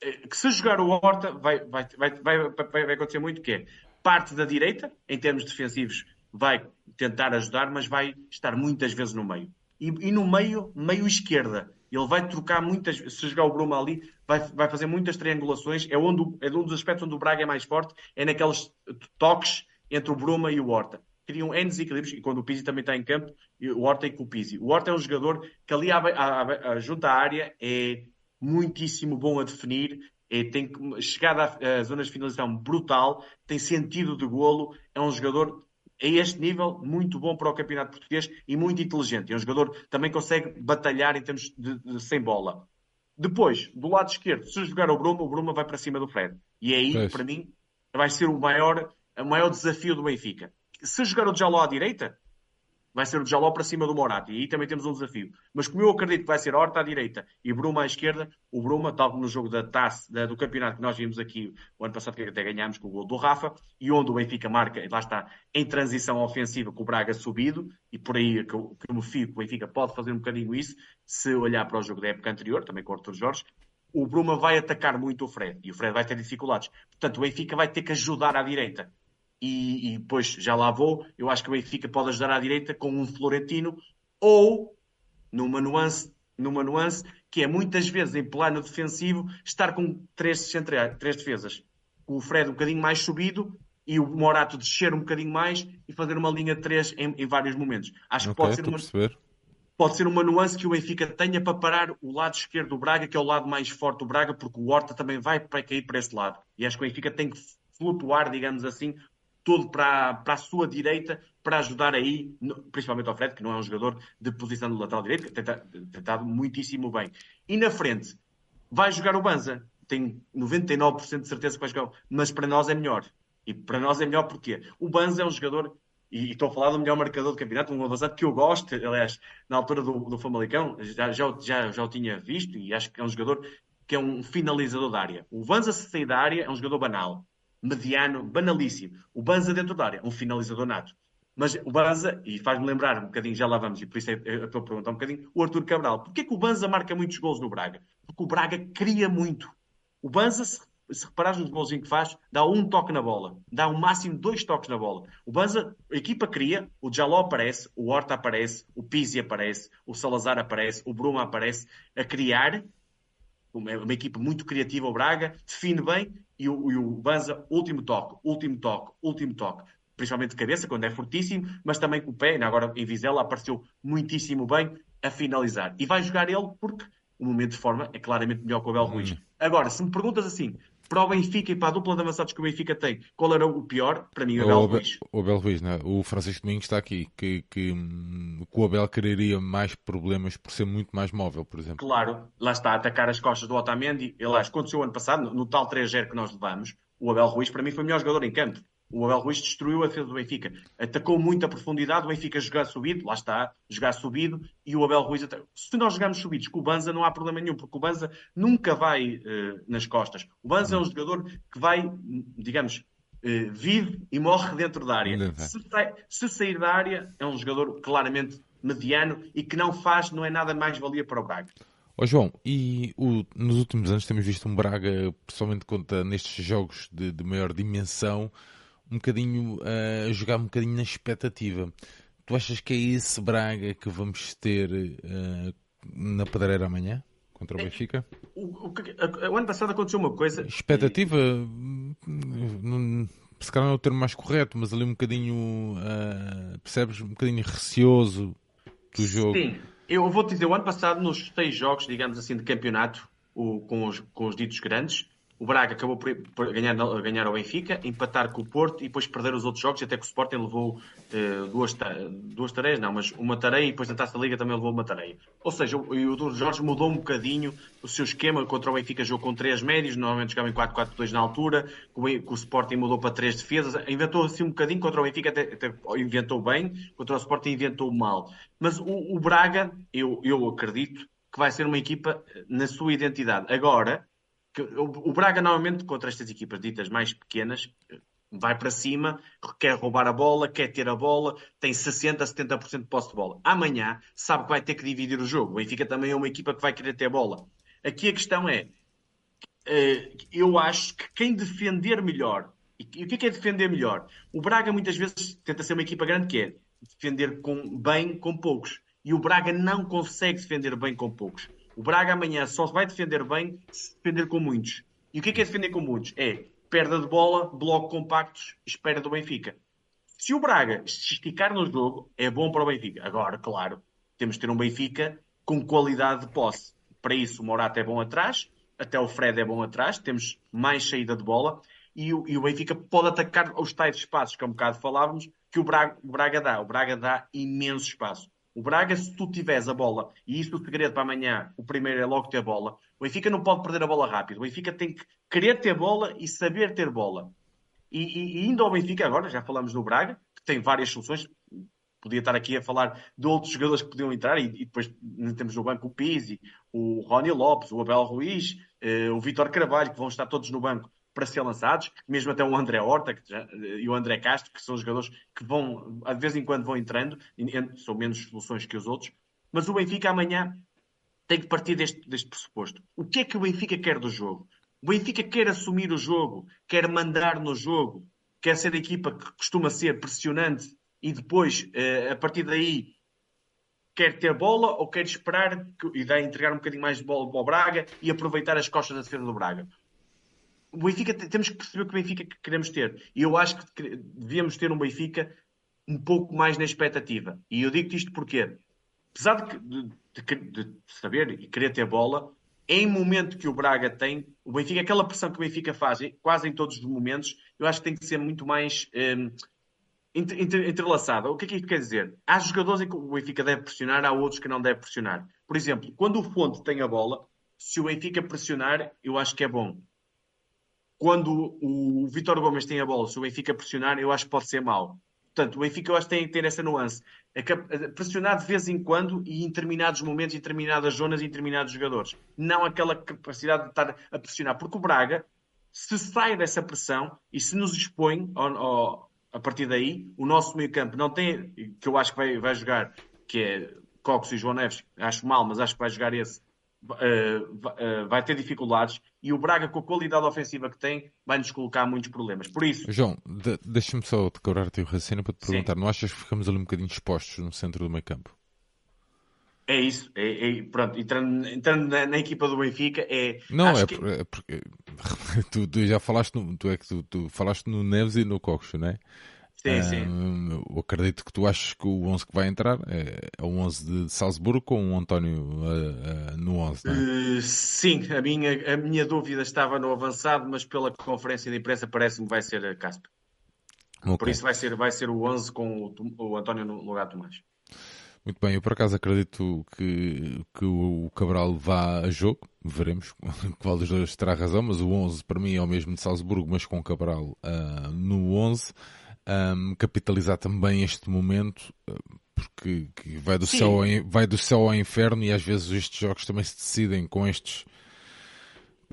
Eh, que se jogar o Horta vai, vai, vai, vai, vai acontecer muito que é parte da direita, em termos defensivos, vai tentar ajudar, mas vai estar muitas vezes no meio. E, e no meio, meio esquerda. Ele vai trocar muitas se jogar o Bruma ali, vai, vai fazer muitas triangulações. É, onde, é um dos aspectos onde o Braga é mais forte, é naqueles toques entre o Bruma e o Horta. Criam N desequilíbrios, e quando o Pizzi também está em campo, o Horta e com o Pizzi. O Horta é um jogador que ali, à, junto à área, é muitíssimo bom a definir, é, tem chegada a zonas de finalização brutal, tem sentido de golo, é um jogador a este nível, muito bom para o campeonato português e muito inteligente. É um jogador que também consegue batalhar em termos de, de, sem bola. Depois, do lado esquerdo, se jogar o Bruma, o Bruma vai para cima do Fred. E é aí, pois. para mim, vai ser o maior, o maior desafio do Benfica. Se jogar o Jaló à direita, vai ser o Jaló para cima do Morato. E aí também temos um desafio. Mas como eu acredito que vai ser Horta à direita e Bruma à esquerda, o Bruma, tal como no jogo da taça, da, do campeonato que nós vimos aqui o ano passado, que até ganhámos com o gol do Rafa, e onde o Benfica marca, lá está, em transição ofensiva com o Braga subido, e por aí que eu, que eu me fico, o Benfica pode fazer um bocadinho isso, se olhar para o jogo da época anterior, também com o Arthur Jorge, o Bruma vai atacar muito o Fred, e o Fred vai ter dificuldades. Portanto, o Benfica vai ter que ajudar à direita e, e depois já lá vou. Eu acho que o Benfica pode ajudar à direita com um Florentino ou numa nuance, numa nuance que é muitas vezes em plano defensivo estar com três, centrais, três defesas. O Fred um bocadinho mais subido e o Morato descer um bocadinho mais e fazer uma linha de três em, em vários momentos. Acho okay, que pode ser, uma, pode ser uma nuance que o Benfica tenha para parar o lado esquerdo do Braga, que é o lado mais forte do Braga, porque o Horta também vai para cair para esse lado. E acho que o Benfica tem que flutuar, digamos assim, todo para, para a sua direita para ajudar aí, principalmente ao Fred, que não é um jogador de posição do lateral direito, que tem tentado muitíssimo bem. E na frente, vai jogar o Banza. Tenho 99% de certeza que vai jogar, mas para nós é melhor. E para nós é melhor porque o Banza é um jogador, e, estou a falar do melhor marcador do campeonato, um avançado que eu gosto, aliás, na altura do, do Famalicão, já, já, já, já o tinha visto, e acho que é um jogador que é um finalizador da área. O Banza, se sair da área, é um jogador banal mediano, banalíssimo. O Banza dentro da área, um finalizador nato. Mas o Banza, e faz-me lembrar um bocadinho, já lá vamos, e por isso é, estou a perguntar um bocadinho, o Arthur Cabral. Porquê que o Banza marca muitos gols no Braga? Porque o Braga cria muito. O Banza, se, se reparares nos golzinho que faz, dá um toque na bola. Dá um máximo dois toques na bola. O Banza, a equipa cria, o Jaló aparece, o Horta aparece, o Pizzi aparece, o Salazar aparece, o Bruma aparece, a criar. Uma, uma equipa muito criativa, o Braga, define bem e o, e o Banza, último toque, último toque, último toque. Principalmente de cabeça, quando é fortíssimo, mas também com o pé. Agora em Vizela apareceu muitíssimo bem a finalizar. E vai jogar ele porque o momento de forma é claramente melhor que o Abel Ruiz. Hum. Agora, se me perguntas assim, para o Benfica e para a dupla de avançados que o Benfica tem, qual era o pior? Para mim, o Abel Ruiz. O Abel Ruiz, né? o Francisco Domingos está aqui, que, que, que o Abel quereria mais problemas por ser muito mais móvel, por exemplo. Claro, lá está, a atacar as costas do Otamendi. Aliás, aconteceu ano passado, no, no tal 3-0 que nós levamos, o Abel Ruiz, para mim, foi o melhor jogador em campo. O Abel Ruiz destruiu a defesa do Benfica. Atacou muito a profundidade, o Benfica jogar subido, lá está, jogar subido, e o Abel Ruiz. Se nós jogarmos subidos com o Banza, não há problema nenhum, porque o Banza nunca vai uh, nas costas. O Banza é um jogador que vai, digamos, uh, vive e morre dentro da área. Se, sai, se sair da área, é um jogador claramente mediano e que não faz, não é nada mais valia para o Braga. Oh, João, e o, nos últimos anos temos visto um Braga, pessoalmente conta nestes jogos de, de maior dimensão, um bocadinho uh, a jogar um bocadinho na expectativa. Tu achas que é esse Braga que vamos ter uh, na pedreira amanhã contra o é, Benfica? O, o, o, ano passado aconteceu uma coisa. Expectativa, não, se calhar não é o termo mais correto, mas ali um bocadinho, uh, percebes, um bocadinho receoso do jogo. Sim, eu vou te dizer, o ano passado, nos seis jogos, digamos assim, de campeonato, o, com, os, com os ditos grandes, o Braga acabou por, ganhar, ganhar ao Benfica, empatar com o Porto e depois perder os outros jogos, até que o Sporting levou uh, duas, duas tareias, não, mas uma tareia e depois na Taça da Liga também levou uma tareia. Ou seja, o, o Jorge mudou um bocadinho o seu esquema, contra o Benfica jogou com três médios, normalmente jogava em 4-4-2 na altura, com o, Sporting mudou para três defesas, inventou assim um bocadinho, contra o Benfica até, até inventou bem, contra o Sporting inventou mal. Mas o, o Braga, eu, eu acredito, que vai ser uma equipa na sua identidade. Agora, que o, Braga normalmente contra estas equipas ditas mais pequenas vai para cima, quer roubar a bola, quer ter a bola, tem 60, 70% de posse de bola. Amanhã sabe que vai ter que dividir o jogo. O Benfica também é uma equipa que vai querer ter bola. Aqui a questão é, eh, eu acho que quem defender melhor, e o que é, defender melhor? O Braga muitas vezes tenta ser uma equipa grande que é defender com, bem com poucos. E o Braga não consegue defender bem com poucos. O Braga amanhã só vai defender bem se defender com muitos. E o que é, que é defender com muitos? É perda de bola, bloco compactos, espera do Benfica. Se o Braga se esticar no jogo, é bom para o Benfica. Agora, claro, temos de ter um Benfica com qualidade de posse. Para isso, o Morata é bom atrás, até o Fred é bom atrás, temos mais saída de bola e o, e o Benfica pode atacar os tais espaços que há um bocado falávamos que o Braga, o Braga dá. O Braga dá imenso espaço. O Braga, se tu tiveres a bola, e isto o segredo para amanhã, o primeiro é logo ter bola, o Benfica não pode perder a bola rápido. O Benfica tem que querer ter bola e saber ter bola. E, e, e indo ao Benfica agora, já falamos do Braga, que tem várias soluções, Podia estar aqui a falar de outros jogadores que podiam entrar e, e depois temos no banco o Pizzi, o Rony Lopes, o Abel Ruiz, eh, o Vitor Carvalho, que vão estar todos no banco para ser lançados, mesmo até o André Horta já, e o André Castro, que são jogadores que vão, de vez em quando vão entrando, são menos soluções que os outros, mas o Benfica amanhã tem que partir deste, deste pressuposto. O que é que o Benfica quer do jogo? O Benfica quer assumir o jogo, quer mandar no jogo, quer ser a equipa que costuma ser pressionante e depois, eh, a partir daí, quer ter bola ou quer esperar e dar, entregar um bocadinho mais de bola para o Braga e aproveitar as costas da defesa do Braga. O Benfica, temos que perceber que Benfica queremos ter. E eu acho que devíamos ter um Benfica um pouco mais na expectativa. E eu digo isto porque, apesar de, de, de, saber e querer ter bola, em momento que o Braga tem, o Benfica, aquela pressão que o Benfica faz, quase em todos os momentos, eu acho que tem que ser muito mais um, entrelaçada. O que é que isto quer dizer? Há jogadores em que o Benfica deve pressionar, há outros que não deve pressionar. Por exemplo, quando o Fonte tem a bola, se o Benfica pressionar, eu acho que é bom quando o Vitor Gomes tem a bola, se o Benfica pressionar, eu acho que pode ser mau. Portanto, o Benfica eu acho que tem que ter essa nuance. Pressionar de vez em quando e em determinados momentos, em determinadas zonas, em determinados jogadores. Não aquela capacidade de estar a pressionar. Porque o Braga, se sai dessa pressão e se nos expõe ao, ao, a partir daí, o nosso meio campo não tem, que eu acho que vai, vai jogar, que é Cox e João Neves, acho mal, mas acho que vai jogar esse uh, vai ter dificuldades e o Braga, com a qualidade ofensiva que tem, vai-nos colocar muitos problemas. Por isso. João, de, deixa-me só decorar-te o raciocínio para te perguntar: Sim. não achas que ficamos ali um bocadinho expostos no centro do meio campo? É isso, é, é, pronto, entrando, entrando na, na, equipa do Benfica é. Não, é, que... é, porque tu, tu, já falaste no, tu é que tu, tu, falaste no Neves e no Coxo, não é? Sim, sim. eu acredito que tu achas que o 11 que vai entrar é, é o 11 de Salzburgo com o António uh, uh, no 11, não é? Uh, sim, a minha, a minha dúvida estava no avançado, mas pela conferência de imprensa parece-me que vai ser a Casper. Okay. Por isso vai ser, vai ser o 11 com o, o António no lugar de Tomás. Muito bem, eu por acaso acredito que, que o Cabral vá a jogo, veremos qual dos dois terá razão, mas o 11 para mim é o mesmo de Salzburgo, mas com o Cabral no 11 um, capitalizar também este momento, ah, porque vai do, céu ao, vai do céu ao inferno e às vezes estes jogos também se decidem com estes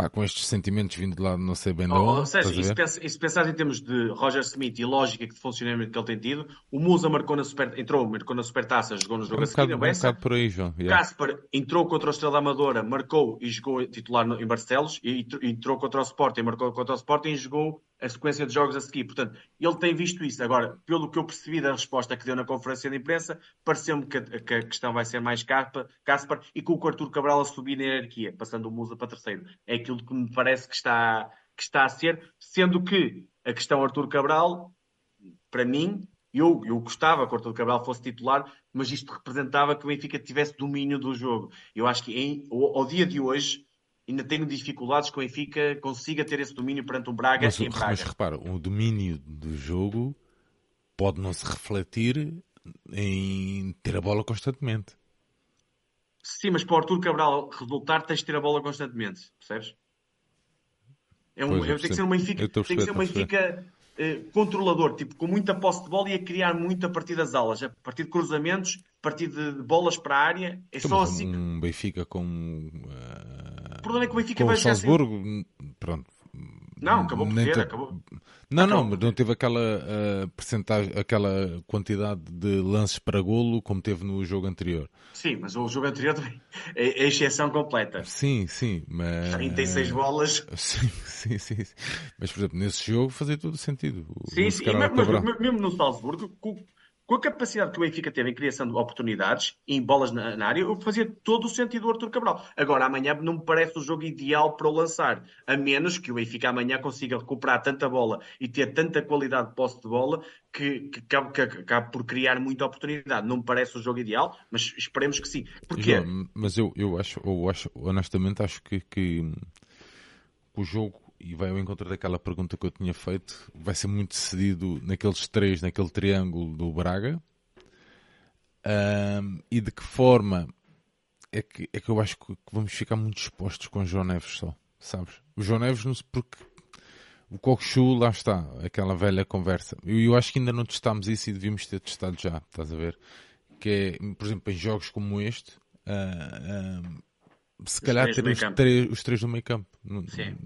pá, com estes sentimentos vindo de lá não sei bem de onde. Ou seja, e se, pensa, se pensar em termos de Roger Smith e lógica de funcionamento que ele tem tido, o Musa marcou na super, entrou, marcou na Supertaça, jogou no jogo é um a seguir, bocado, um bocado por aí, João. Yeah. Casper entrou contra o Estrela Amadora, marcou e jogou titular no, em Barcelos, e entrou contra o Sporting, marcou contra o Sporting e jogou a sequência de jogos a seguir. Portanto, ele tem visto isso. Agora, pelo que eu percebi da resposta que deu na conferência de imprensa, pareceu-me que, que, a questão vai ser mais Casper e com o Artur Cabral a subir na hierarquia, passando o Musa para terceiro. É aquilo que me parece que está, que está a ser, sendo que a questão Artur Cabral, para mim, eu, eu gostava que o Artur Cabral fosse titular, mas isto representava que o Benfica tivesse domínio do jogo. Eu acho que em, ao, ao dia de hoje ainda tenho dificuldades que o Benfica consiga ter esse domínio perante o Braga mas, em Braga. Mas repara, o domínio do jogo pode não se refletir em ter a bola constantemente. Sim, mas para o Artur Cabral resultar tens de ter a bola constantemente, percebes? É um, tem que ser um Benfica, tem que ser um Benfica eh, controlador, tipo, com muita posse de bola e a criar muito a partir das alas, a partir de cruzamentos, a partir de bolas para a área. É então, só assim. Um Benfica com uh, problema é que o Benfica vai o Salzburgo, assim... pronto. Não, acabou por ter, te... acabou. Não, acabou não, mas não teve aquela uh, percentagem, aquela quantidade de lances para golo como teve no jogo anterior. Sim, mas o jogo anterior também é, é exceção completa. Sim, sim, mas 36 bolas. Sim, sim, sim, Mas por exemplo, nesse jogo fazia todo sentido. Sim, sim, mas, mas, mesmo no Salzburgo, com a capacidade que o Benfica teve em criação de oportunidades, em bolas na, na área, fazia todo o sentido o Arthur Cabral. Agora, amanhã não me parece o jogo ideal para o lançar, a menos que o Benfica amanhã consiga recuperar tanta bola e ter tanta qualidade de posse de bola que, que, que, acabe por criar muita oportunidade. Não me parece o jogo ideal, mas esperemos que sim. Porquê? João, mas eu, eu, acho, eu acho, honestamente, acho que, que o jogo e vai ao encontro daquela pergunta que eu tinha feito, vai ser muito decidido naqueles três, naquele triângulo do Braga. Um, e de que forma é que, é que eu acho que vamos ficar muito expostos com o João Neves só, sabes? O João Neves, porque O Kokshu, lá está, aquela velha conversa. Eu, eu acho que ainda não testámos isso e devíamos ter testado já, estás a ver? Que é, por exemplo, em jogos como este, uh, uh, se os calhar ter os três, os três do meio campo. Sim.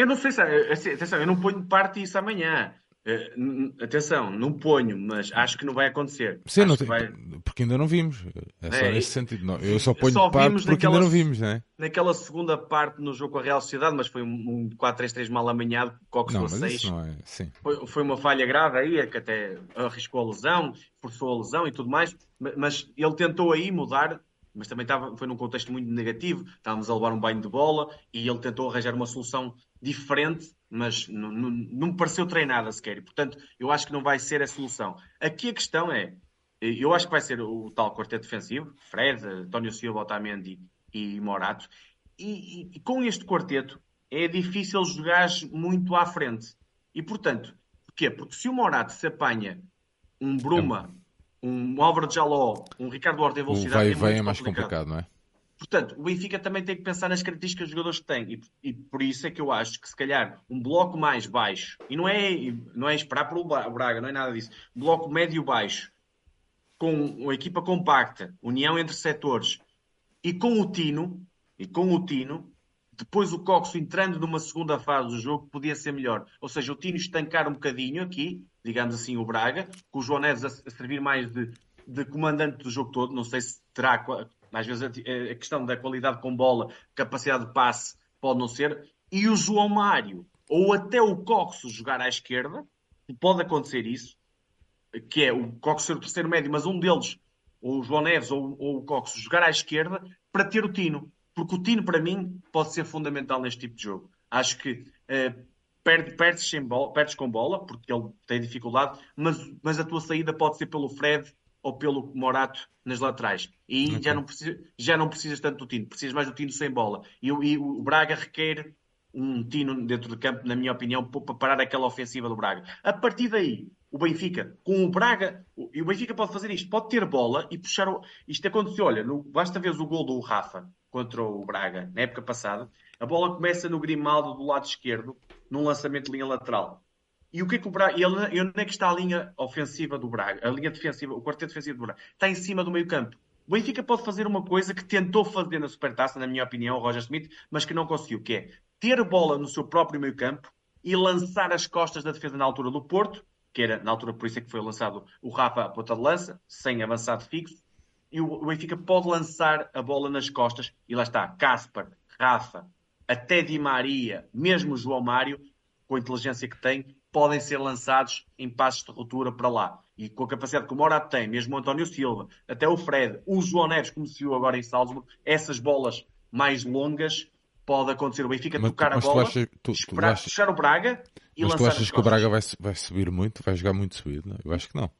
Eu não sei se. Assim, atenção, eu não ponho parte isso amanhã. Uh, atenção, não ponho, mas acho que não vai acontecer. Sim, não tem, vai... porque ainda não vimos. É só é, nesse sentido. Não, eu só ponho só parte porque naquela, ainda não vimos, né? Naquela segunda parte no jogo com a Real Sociedade, mas foi um, um 4-3-3 mal amanhado, Cox não, 6. Não é, sim. Foi, foi, uma falha grave aí, que até arriscou a lesão, forçou a lesão e tudo mais, mas ele tentou aí mudar mas também estava, foi num contexto muito negativo, estávamos a levar um banho de bola e ele tentou arranjar uma solução diferente, mas não, não, me pareceu treinada sequer. E, portanto, eu acho que não vai ser a solução. Aqui a questão é, eu acho que vai ser o, tal quarteto defensivo, Fred, António Silva, Otamendi e Morato, e, e, e, com este quarteto é difícil jogar muito à frente. E, portanto, porquê? Porque se o Morato se apanha um Bruma um Álvaro Jaló, um Ricardo Horta em velocidade. O vai, é, é mais complicado. não é? Portanto, o Benfica também tem que pensar nas características dos jogadores que tem. E, e, por isso é que eu acho que, se calhar, um bloco mais baixo, e não é, não é esperar para o Braga, não é nada disso, bloco médio-baixo, com uma equipa compacta, união entre setores, e com o Tino, e com o Tino, depois o Coxo entrando numa segunda fase do jogo, podia ser melhor. Ou seja, o Tino estancar um bocadinho aqui, digamos assim, o Braga, com o João Neves a, servir mais de, de, comandante do jogo todo. Não sei se terá, às vezes, a, a, questão da qualidade com bola, capacidade de passe, pode não ser. E o João Mário, ou até o Coxo jogar à esquerda, pode acontecer isso, que é o Coxo ser o terceiro médio, mas um deles, ou o João Neves ou, ou o Coxo, jogar à esquerda para ter o Tino. Porque o Tino, para mim, pode ser fundamental neste tipo de jogo. Acho que uh, perde, perdes, sem bola, perdes com bola, porque ele tem dificuldade, mas, mas a tua saída pode ser pelo Fred ou pelo Morato nas laterais. E okay. já, não precisa, já não precisas tanto do Tino, precisas mais do Tino sem bola. E, e o Braga requer um Tino dentro de campo, na minha opinião, para parar aquela ofensiva do Braga. A partir daí, o Benfica, com o Braga, e o Benfica pode fazer isto, pode ter bola e puxar. O... Isto aconteceu, olha, no, basta ver o gol do Rafa contra o Braga, na época passada. A bola começa no Grimaldo do lado esquerdo, num lançamento de linha lateral. E o que é que o Braga. E onde é que está a linha ofensiva do Braga? A linha defensiva, o quarteto defensivo do Braga? Está em cima do meio-campo. O Benfica pode fazer uma coisa que tentou fazer na Supertaça, na minha opinião, o Roger Smith, mas que não conseguiu, que é ter bola no seu próprio meio-campo e lançar as costas da defesa na altura do Porto, que era na altura por isso é que foi lançado o Rafa à ponta de lança, sem avançado fixo, e o Benfica pode lançar a bola nas costas, e lá está, Caspar, Rafa, até Di Maria, mesmo João Mário, com a inteligência que tem, podem ser lançados em passos de ruptura para lá. E com a capacidade que o Morato tem, mesmo o António Silva, até o Fred, o João Neves, como se viu agora em Salzburg, essas bolas mais longas pode acontecer o Benfica mas, tocar mas a bola, achas, tu, esperar, achas, puxar o Braga e mas lançar Mas tu achas que o Braga vai, vai subir muito? Vai jogar muito subido? Não? Eu acho que não.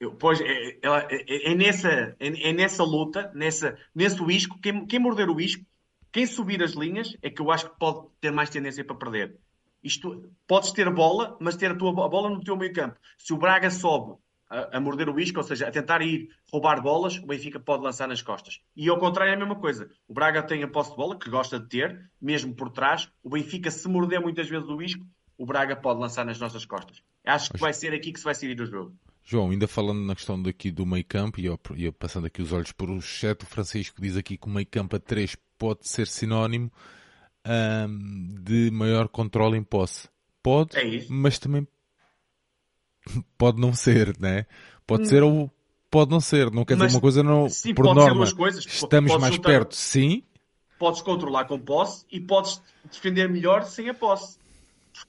Eu, pois, é, é, é, é nessa, é, é, nessa luta, nessa, nesse isco, quem, quem morder o isco, quem subir as linhas, é que eu acho que pode ter mais tendência para perder. Isto, podes ter bola, mas ter a tua a bola no teu meio campo. Se o Braga sobe a, a, morder o isco, ou seja, a tentar ir roubar bolas, o Benfica pode lançar nas costas. E ao contrário é a mesma coisa. O Braga tem a posse de bola, que gosta de ter, mesmo por trás. O Benfica, se morder muitas vezes o isco, o Braga pode lançar nas nossas costas. Acho que vai ser aqui que se vai sair o jogo. João, ainda falando na questão daqui do meio campo, e eu, eu passando aqui os olhos por o chat, o Francisco diz aqui que o meio campo a 3 pode ser sinónimo um, de maior controle em posse. Pode, é mas também pode não ser, né? Pode hum. ser ou pode não ser. Não quer mas, dizer uma coisa não. Sim, por norma, coisas. estamos podes mais juntar, perto, sim. Podes controlar com posse e podes defender melhor sem a posse.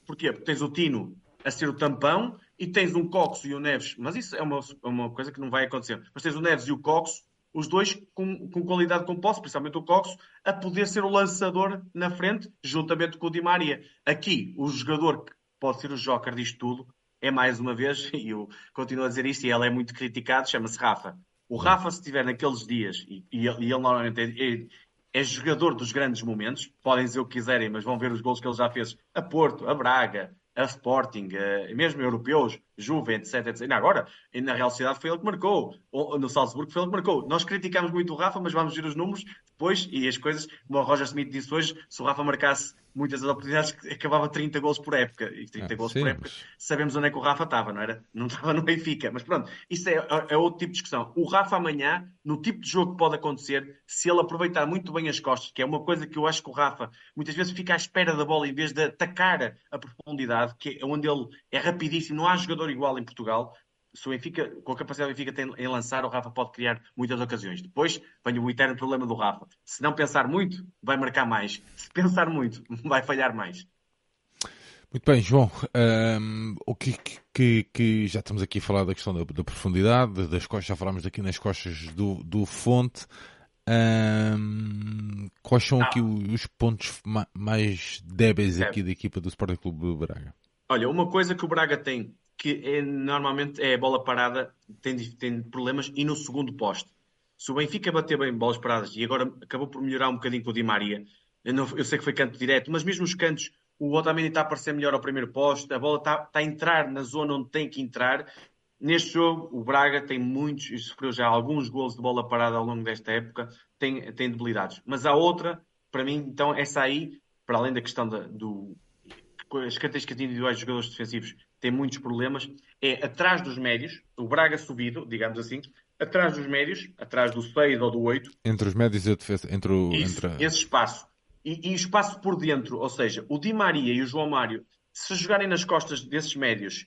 Porquê? Porque tens o Tino a ser o tampão e tens um Coxo e o Neves, mas isso é uma, é uma coisa que não vai acontecer. Mas tens o Neves e o Coxo, os dois com, com qualidade com posse, principalmente o Coxo, a poder ser o lançador na frente, juntamente com o Di Maria. Aqui, o jogador que pode ser o joker disto tudo, é mais uma vez, e eu continuo a dizer isto, e ela é muito criticado, chama-se Rafa. O Rafa, se estiver naqueles dias, e, e, ele, normalmente é, é, é, jogador dos grandes momentos, podem dizer o que quiserem, mas vão ver os gols que ele já fez a Porto, a Braga, a Sporting, a, mesmo europeus, Juve, etc, etc. E agora, na Real Sociedade foi ele que marcou, ou, no Salzburgo foi ele que marcou. Nós criticamos muito o Rafa, mas vamos ver os números depois e as coisas, como o Roger Smith disse hoje, se o Rafa marcasse muitas das oportunidades que acabava 30 gols por época. E 30 ah, gols por época, mas... sabemos onde é que o Rafa estava, não era? Não estava no Benfica. Mas pronto, isso é, é, outro tipo de discussão. O Rafa amanhã, no tipo de jogo que pode acontecer, se ele aproveitar muito bem as costas, que é uma coisa que eu acho que o Rafa muitas vezes fica à espera da bola em vez de atacar a profundidade, que é onde ele é rapidíssimo, não há jogador igual em Portugal se o Benfica, com a capacidade do Benfica tem, em lançar, o Rafa pode criar muitas ocasiões. Depois vem o eterno problema do Rafa. Se não pensar muito, vai marcar mais. Se pensar muito, vai falhar mais. Muito bem, João. Um, o que, que, que, já estamos aqui a falar da questão da, da profundidade, das costas, já falámos aqui nas costas do, do Fonte. Um, quais são ah. aqui os pontos mais débeis aqui da equipa do Sporting Clube do Braga? Olha, uma coisa que o Braga tem que é, normalmente é a bola parada, tem, tem problemas, e no segundo poste. Se o Benfica bater bem bolas paradas e agora acabou por melhorar um bocadinho com o Di Maria, eu, não, eu sei que foi canto direto, mas mesmo os cantos, o Otamendi está a aparecer melhor ao primeiro poste, a bola está, está a entrar na zona onde tem que entrar. Neste jogo, o Braga tem muitos, e sofreu já alguns gols de bola parada ao longo desta época, tem, tem debilidades. Mas há outra, para mim, então, essa aí, para além da questão da, do, as características individuais dos jogadores defensivos tem muitos problemas, é atrás dos médios, o Braga subido, digamos assim, atrás dos médios, atrás do 6 ou do 8. Entre os médios e a defesa, entre o... Isso, entre... esse espaço. E, e espaço por dentro, ou seja, o Di Maria e o João Mário, se jogarem nas costas desses médios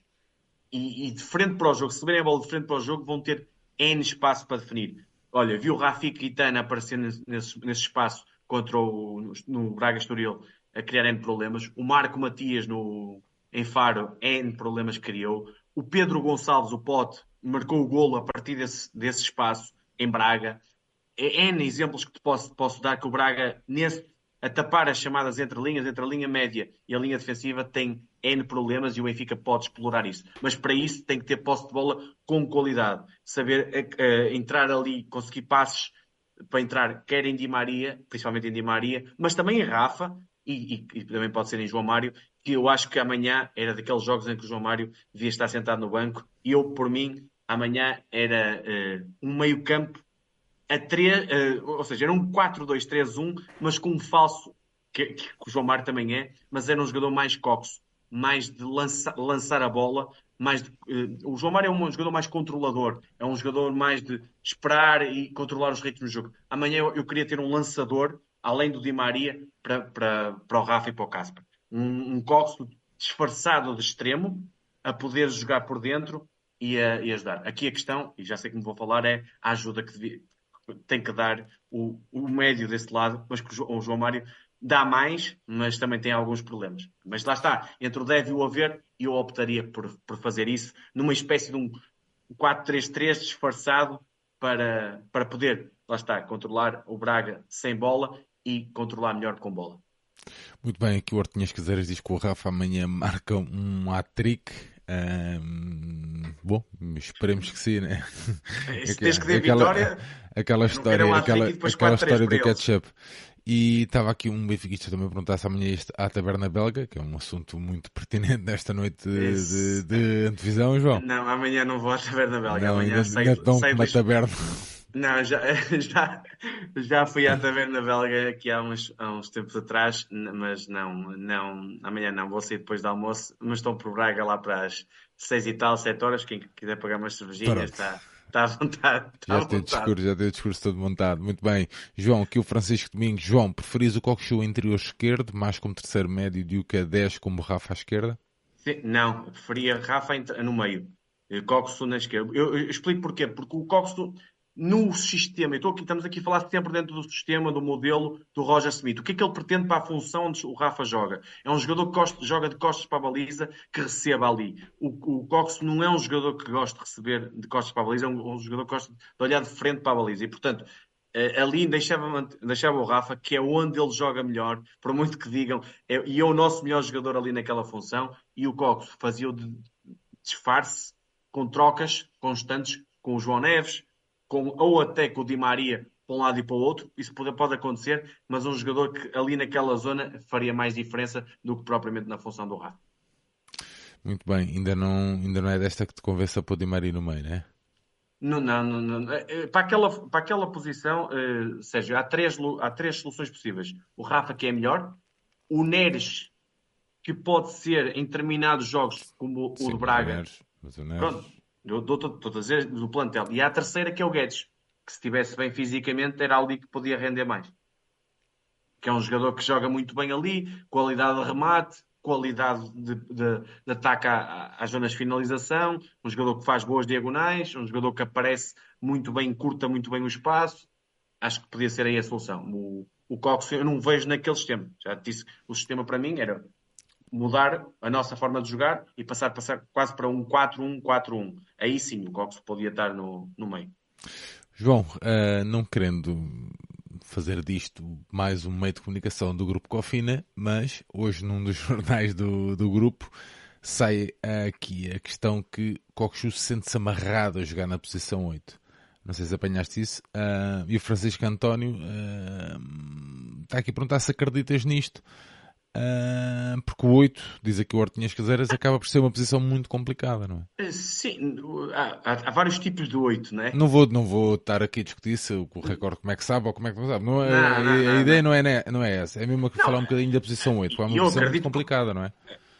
e, e de frente para o jogo, se receberem a bola de frente para o jogo, vão ter N espaço para definir. Olha, viu o Rafik Itana aparecer nesse, nesse espaço contra o no Braga Estoril a criar N problemas. O Marco Matias no, em Faro, N problemas criou. O Pedro Gonçalves, o Pote, marcou o golo a partir desse, desse espaço em Braga. É N exemplos que te posso, posso dar que o Braga, nesse, a tapar as chamadas entre linhas, entre a linha média e a linha defensiva, tem N problemas e o Benfica pode explorar isso. Mas para isso tem que ter posse de bola com qualidade. Saber uh, entrar ali, conseguir passes para entrar, quer em Di Maria, principalmente em Di Maria, mas também em Rafa, e, e, e, também pode ser em João Mário, que eu acho que amanhã era daqueles jogos em que o João Mário devia estar sentado no banco, e eu, por mim, amanhã era uh, um meio-campo a três, uh, ou seja, era um 4-2-3-1, mas com um falso, que, que, o João Mário também é, mas era um jogador mais coxo, mais de lança, lançar a bola, mais de, uh, o João Mário é um jogador mais controlador, é um jogador mais de esperar e controlar os ritmos do jogo. Amanhã eu, eu queria ter um lançador além do Di Maria, para, para, para o Rafa e para o Casper. Um, um Coxo disfarçado de extremo, a poder jogar por dentro e, a, e ajudar. Aqui a questão, e já sei que me vou falar, é a ajuda que devia, tem que dar o, o médio desse lado, mas que o João Mário dá mais, mas também tem alguns problemas. Mas lá está, entre o deve e o haver, eu optaria por, por fazer isso numa espécie de um 4-3-3 disfarçado para, para poder, lá está, controlar o Braga sem bola e controlar melhor com bola. Muito bem, aqui o Hortinhas Quiseres diz que o Rafa amanhã marca um hat-trick. Um, bom, esperemos que sim, né? Se tens que aquela, vitória, aquela história, um aquela, aquela história do ketchup. E estava aqui um benfiquista também a perguntar se amanhã este à Taberna Belga, que é um assunto muito pertinente nesta noite de, de, de antevisão, João. Não, amanhã não vou à Taberna Belga. Não, amanhã saio, saio uma taberna. Não, já, já, já fui à taverna belga aqui há uns, há uns tempos atrás, mas não, não, amanhã não, vou sair depois do almoço, mas estou por Braga lá para as seis e tal, sete horas, quem quiser pagar umas cervejinhas está, está à vontade. Está já tem o discurso, já tem o discurso todo montado. Muito bem. João, aqui o Francisco Domingos. João, preferis o Cockchu interior esquerdo, mais como terceiro médio e o que é 10 como Rafa à esquerda? Sim, não, preferia Rafa no meio. Coxo na esquerda. Eu, eu, explico porquê. Porque o Coxo no sistema, aqui, estamos aqui a falar sempre dentro do sistema, do modelo do Roger Smith. O que é que ele pretende para a função onde o Rafa joga? É um jogador que gosta, joga de costas para a baliza, que receba ali. O, o Cox não é um jogador que gosta de receber de costas para a baliza, é um, um jogador que gosta de olhar de frente para a baliza. E, portanto, eh, ali deixava, deixava o Rafa, que é onde ele joga melhor, por muito que digam, é, e é o nosso melhor jogador ali naquela função, e o Cox fazia-o de disfarce com trocas constantes com o João Neves, com, ou até com o Di Maria para um lado e para o outro, isso pode, pode acontecer, mas um jogador que ali naquela zona faria mais diferença do que propriamente na função do Rafa. Muito bem, ainda não, ainda não é desta que te convence a pôr Di Maria no meio, né? não Não, não, não. É, é, para, aquela, para aquela posição, uh, Sérgio, há três, há três soluções possíveis. O Rafa, que é melhor, o Neres, que pode ser em determinados jogos, como Sim, o de Braga. Neres, mas o Neres... Pronto, estou a dizer do plantel. E há a terceira, que é o Guedes, que se estivesse bem fisicamente, era ali que podia render mais. Que é um jogador que joga muito bem ali, qualidade de remate, qualidade de, de, de ataque às zonas de finalização, um jogador que faz boas diagonais, um jogador que aparece muito bem, curta muito bem o espaço. Acho que podia ser aí a solução. O, o Cox eu não vejo naquele sistema. Já disse o sistema para mim era mudar a nossa forma de jogar e passar, passar quase para um 4-1-4-1. Aí sim o Cox podia estar no, no meio. João, uh, não querendo fazer disto mais um meio de comunicação do Grupo Cofina, mas hoje num dos jornais do, do grupo sai aqui a questão que Coxu sente-se amarrado a jogar na posição 8. Não sei se apanhaste isso. Uh, e o Francisco António uh, está aqui a perguntar se acreditas nisto. Uh, porque o 8, diz aqui o Hortinhas Caseiras, acaba por ser uma posição muito complicada, não é? Eh, sim, há, há, vários tipos de 8, não é? Não vou, não vou estar aqui a discutir se o recorde como é que sabe ou como é que não sabe. Não, é, não, a, não, a, ideia não é, não é essa, é mesmo falar um bocadinho da posição 8, porque é uma posição muito complicada, não é?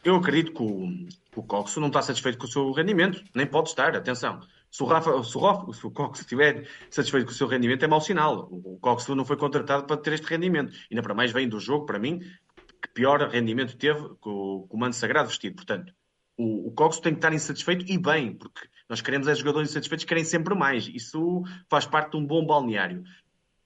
Eu acredito que o, o Coxo não está satisfeito com o seu rendimento, nem pode estar, atenção. Se o, Rafa, se o, Rafa, se o Cox estiver satisfeito com o seu rendimento, é mau sinal. O Cox não foi contratado para ter este rendimento. Ainda para mais vem do jogo, para mim, que pior rendimento teve com, o Mano Sagrado vestido. Portanto, o, o Cox tem que estar insatisfeito e bem, porque nós queremos é jogadores insatisfeitos que querem sempre mais. Isso faz parte de um bom balneário.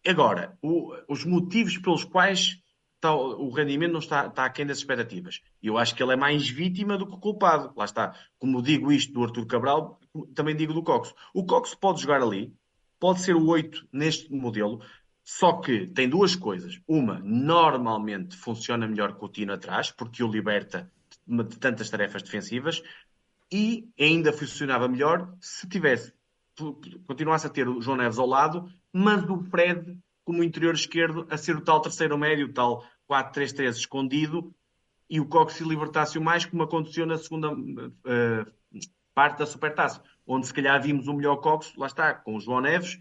Agora, o, os motivos pelos quais está, o rendimento não está, está aquém das expectativas. Eu acho que ele é mais vítima do que culpado. Lá está. Como digo isto do Arthur Cabral, também digo do Cox. O Cox pode jogar ali, pode ser o 8 neste modelo, só que tem duas coisas. Uma, normalmente funciona melhor que o Tino atrás, porque o liberta de tantas tarefas defensivas, e ainda funcionava melhor se tivesse, continuasse a ter o João Neves ao lado, mas o Fred como interior esquerdo a ser o tal terceiro médio, o tal 4-3-3 escondido, e o Cox se libertasse o mais, como aconteceu na segunda uh, parte da Supertaça, onde se calhar vimos o melhor Cox, lá está, com o João Neves,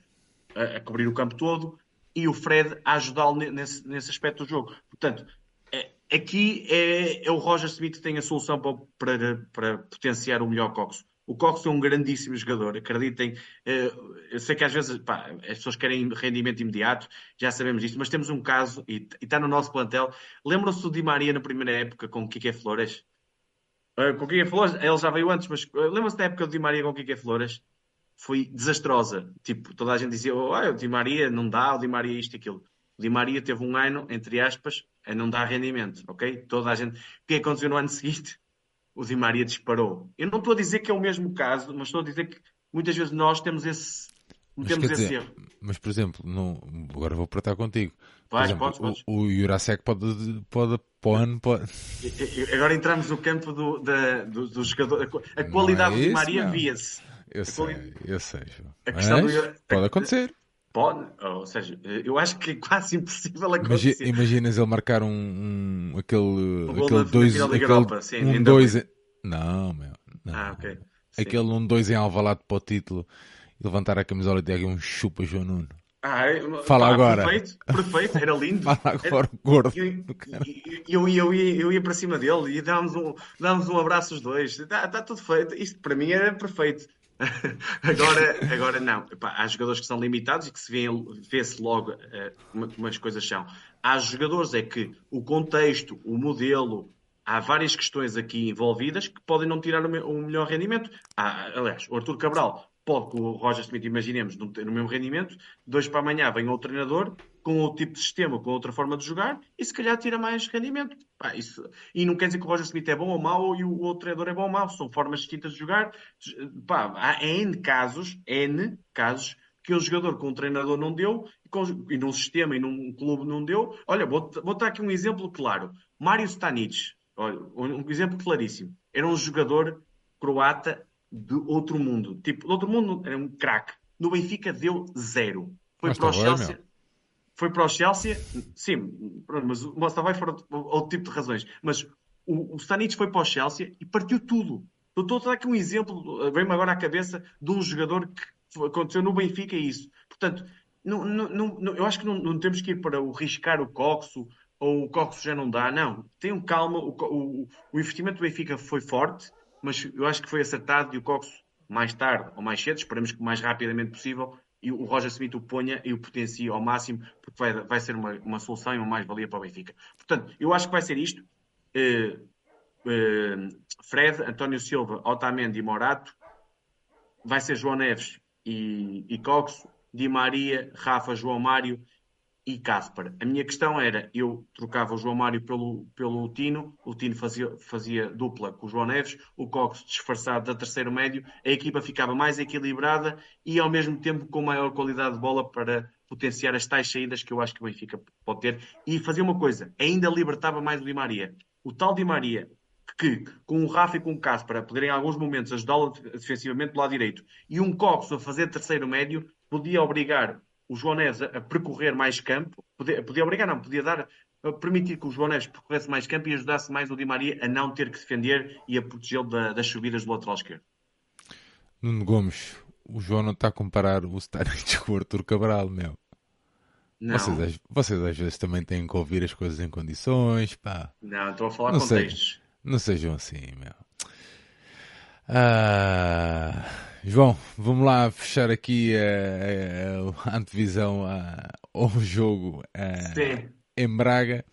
a, a cobrir o campo todo, e o Fred a ajudá-lo nesse, nesse aspecto do jogo. Portanto, é, aqui é, é, o Roger Smith que tem a solução para, para, para potenciar o melhor Cox. O Cox é um grandíssimo jogador, acreditem. Eh, eu sei que às vezes pá, as pessoas querem rendimento imediato, já sabemos disso, mas temos um caso, e, e está no nosso plantel. Lembram-se do Di Maria na primeira época com o Kike Flores? Uh, com o Kike Flores, ele já veio antes, mas uh, lembram-se da época do Di Maria com o Kike Flores? Foi desastrosa. Tipo, toda a gente dizia, oh, o Di Maria não dá, o Di Maria isto e aquilo. O Di Maria teve um ano, entre aspas, a não dar rendimento, ok? Toda a gente... O que aconteceu no ano seguinte? O Di Maria disparou. Eu não estou a dizer que é o mesmo caso, mas estou a dizer que muitas vezes nós temos esse... Mas, temos esse dizer, erro. mas, por exemplo, não, agora vou tratar contigo. Vais, exemplo, podes, podes. O, o Jurasek pode, pode, pode, pode. Agora entramos no campo do, da, do, do jogador. A qualidade é isso, do Di Maria via-se. Eu sei, eu sei. A questão Mas, do... Pode acontecer. Pode, ou seja, eu acho que é quase impossível acontecer. Imagina, imaginas ele marcar um, um aquele, um aquele dois, aquele, Europa, sim, um dois, em... não, meu, não. Ah, ok. Aquele um dois em Alvalade para o título e levantar a camisola e ter um chupa João Nuno. Ah, Fala pá, agora. Perfeito, perfeito, era lindo. Fala agora, era... gordo. Eu, eu, eu, ia, eu ia para cima dele e dávamos um, dávamos um abraço os dois. Está tá tudo feito. Isto para mim era perfeito. agora, agora não. Epá, há jogadores que são limitados e que se vê-se logo uh, como, as coisas são. Há jogadores é que o contexto, o modelo, há várias questões aqui envolvidas que podem não tirar o, me, o melhor rendimento. Há, aliás, o Arthur Cabral pode, com o Roger Smith, imaginemos, no, no mesmo rendimento, dois para amanhã vem outro treinador com outro tipo de sistema, com outra forma de jogar, e se calhar tira mais rendimento. Pá, isso... E não quer dizer que o Roger Smith é bom ou mau e o outro treinador é bom ou mau, são formas distintas de jogar. Pá, há N casos, N casos, que o jogador com o treinador não deu, e, com, e num sistema e num clube não deu. Olha, vou, vou dar aqui um exemplo claro. Mário Stanic, olha, um exemplo claríssimo. Era um jogador croata de outro mundo. Tipo, de outro mundo era um craque. No Benfica deu zero. Foi mas para o Chelsea. Foi para o Chelsea, sim, mas o Mostavai foi outro tipo de razões. Mas o, o Stanic foi para o Chelsea e partiu tudo. Estou a dar aqui um exemplo, vem-me agora à cabeça de um jogador que aconteceu no Benfica isso. Portanto, não, não, não, eu acho que não, temos que ir para o riscar o Coxo ou o Cox já não dá. Não, tenham calma. O, o, o, investimento do Benfica foi forte, mas eu acho que foi acertado e o Cox mais tarde ou mais cedo, esperemos que o mais rapidamente possível, e o Roger Smith o ponha e o potencie ao máximo, porque vai, vai ser uma, uma solução e uma mais-valia para o Benfica. Portanto, eu acho que vai ser isto. Uh, uh, Fred, António Silva, Otamendi e Morato. Vai ser João Neves e, e Cox. Di Maria, Rafa, João Mário e Casper. A minha questão era, eu trocava o João Mário pelo, pelo Tino, o Tino fazia, fazia dupla com o João Neves, o Cox disfarçado da terceiro médio, a equipa ficava mais equilibrada e ao mesmo tempo com maior qualidade de bola para potenciar as tais saídas que eu acho que o Benfica pode ter. E fazia uma coisa, ainda libertava mais o Di Maria. O tal Di Maria, que com o Rafa e com o Casper a poderem em alguns momentos ajudá-lo defensivamente do lado direito, e um Cox a fazer terceiro médio, podia obrigar o João Neves a percorrer mais campo, podia, podia obrigar, não, podia dar, permitir que o João Neves percorresse mais campo e ajudasse mais o Di Maria a não ter que defender e a protegê-lo da, das subidas do lateral esquerdo. Nuno Gomes, o João não está a comparar o Stanic com o Arthur Cabral, meu. Não. Vocês, vocês às vezes também têm que ouvir as coisas em condições, pá. Não, estou a falar não contextos. Sei, não sejam assim, meu. Ah, João, vamos lá fechar aqui a, a, a antevisão ao jogo em Braga.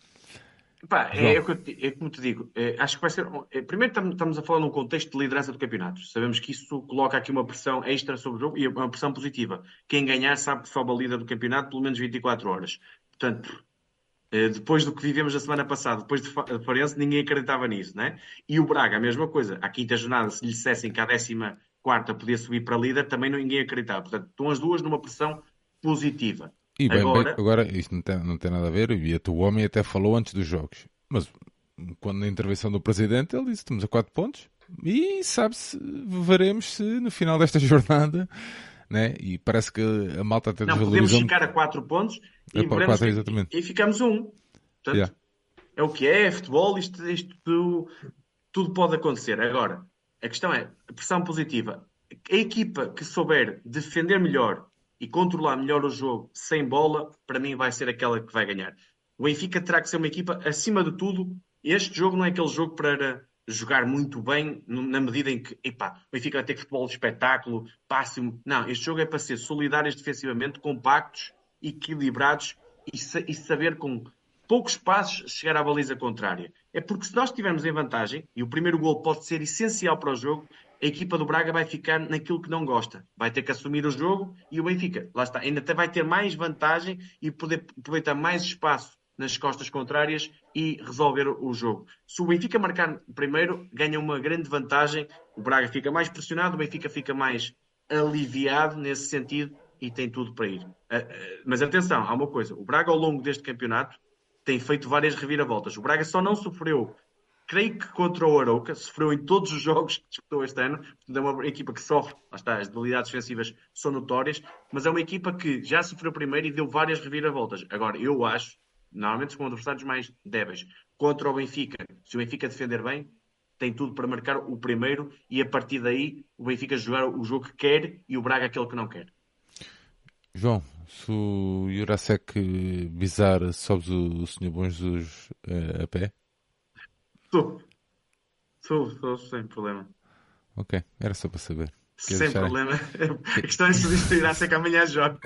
Pá, é, é, é, como te digo, é, acho que vai ser. Primeiro, estamos a falar num contexto de liderança do campeonato. Sabemos que isso coloca aqui uma pressão extra sobre o jogo e uma pressão positiva. Quem ganhar sabe que sobe a líder do campeonato pelo menos 24 horas. Portanto, eh, depois do que vivemos a semana passada, depois de Farense, ninguém acreditava nisso, né? E o Braga, a mesma coisa. À quinta jornada, se lhe dissessem que a décima quarta podia subir para líder, também ninguém acreditava. Portanto, estão as duas numa pressão positiva. E bem, agora, bem, agora isto não tem, não tem nada a ver, e o homem até falou antes dos jogos. Mas quando na intervenção do presidente, ele disse: estamos a quatro pontos e sabe-se, veremos se no final desta jornada né? E parece que a malta até Não, podemos ficar a 4 pontos e, é, quatro, exatamente. e ficamos a 1. Um. Portanto, yeah. é o que é, é futebol, isto, isto tudo, tudo pode acontecer. Agora, a questão é, a pressão positiva. A equipa que souber defender melhor e controlar melhor o jogo sem bola, para mim vai ser aquela que vai ganhar. O Benfica terá que ser uma equipa, acima de tudo, este jogo não é aquele jogo para jogar muito bem na medida em que, epá, o Benfica vai ter futebol de espetáculo, passe Não, este jogo é para ser solidários defensivamente, compactos, equilibrados e saber com poucos passos chegar à baliza contrária. É porque se nós estivermos em vantagem, e o primeiro gol pode ser essencial para o jogo, a equipa do Braga vai ficar naquilo que não gosta. Vai ter que assumir o jogo e o Benfica, lá está, ainda vai ter mais vantagem e poder aproveitar mais espaço nas costas contrárias e resolver o jogo. Se o Benfica marcar primeiro, ganha uma grande vantagem, o Braga fica mais pressionado, o Benfica fica mais aliviado nesse sentido e tem tudo para ir. Ah, ah, mas atenção, há uma coisa: o Braga, ao longo deste campeonato, tem feito várias reviravoltas. O Braga só não sofreu, creio que contra o Arouca, sofreu em todos os jogos que disputou este ano. É uma equipa que sofre, lá está, as debilidades defensivas são notórias, mas é uma equipa que já sofreu primeiro e deu várias reviravoltas. Agora, eu acho Normalmente são adversários mais débeis. Contra o Benfica, se o Benfica defender bem, tem tudo para marcar o primeiro e a partir daí o Benfica jogar o jogo que quer e o Braga aquele que não quer. João, se o Jurasek bizar, sobes o, o Sr. Bom Jesus uh, a pé? Sou. Sou, sem problema. Ok, era só para saber. Sem deixar... problema. A questão é se o irá ser que amanhã joga.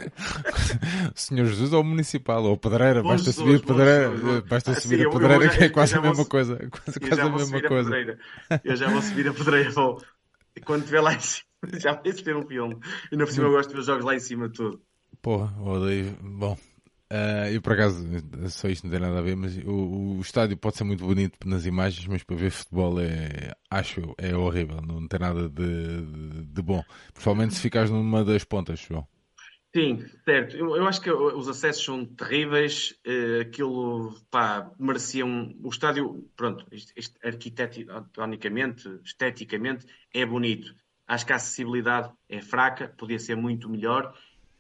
Senhor Jesus ou Municipal, ou Pedreira, bons basta subir, pedreira, basta ah, subir sim, a Pedreira, que é quase a mesma vou, coisa. Quase, quase a mesma coisa. A eu já vou subir a Pedreira, vou. Quando estiver lá em cima, já vai ser um filme. E ainda por cima eu gosto de ver jogos lá em cima tudo. Porra, odeio. Bom, Uh, eu por acaso, só isto não tem nada a ver, mas o, o, estádio pode ser muito bonito nas imagens, mas para ver futebol é, acho eu, é horrível, não tem nada de, de, de bom. Principalmente se ficares numa das pontas, João. Sim, certo. Eu, eu, acho que os acessos são terríveis. Uh, aquilo, pá, merecia um. O estádio, pronto, arquitetonicamente, esteticamente, é bonito. Acho que a acessibilidade é fraca, podia ser muito melhor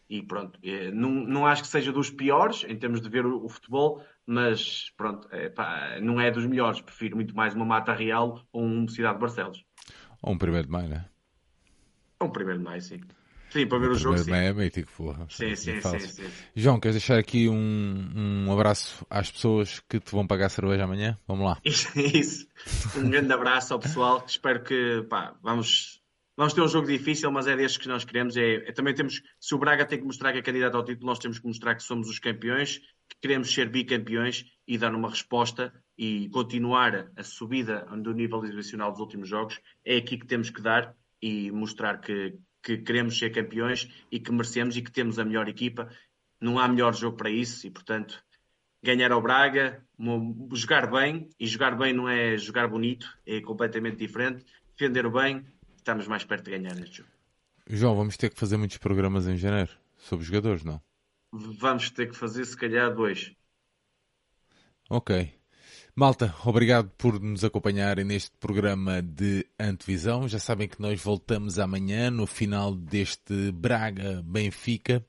e pronto, é, não, não acho que seja dos piores em termos de ver o, o futebol, mas pronto, é, pá, não é dos melhores. Prefiro muito mais uma Mata Real ou uma Cidade de Barcelos. Ou um 1 de Maio, né? Ou um 1 de Maio, sim. Sim, para ver o, o jogo. Sim. É mítico, porra. Sim, sim, sim, sim, João, queres deixar aqui um, um abraço às pessoas que te vão pagar cerveja amanhã? Vamos lá. Isso, isso. Um grande abraço ao pessoal. Espero que, pá, vamos Vamos ter um jogo difícil, mas é destes que nós queremos. É, é, também temos, se o Braga tem que mostrar que é candidato ao título, nós temos que mostrar que somos os campeões, que queremos ser bicampeões e dar uma resposta e continuar a subida do nível exibicional dos últimos jogos. É aqui que temos que dar e mostrar que, que queremos ser campeões e que merecemos e que temos a melhor equipa. Não há melhor jogo para isso e, portanto, ganhar ao Braga, jogar bem, e jogar bem não é jogar bonito, é completamente diferente. Defender bem, estamos mais perto de ganhar neste jogo. João, vamos ter que fazer muitos programas em janeiro sobre jogadores, não? Vamos ter que fazer, se calhar, dois. Ok. Malta, obrigado por nos acompanharem neste programa de antevisão. Já sabem que nós voltamos amanhã no final deste Braga-Benfica,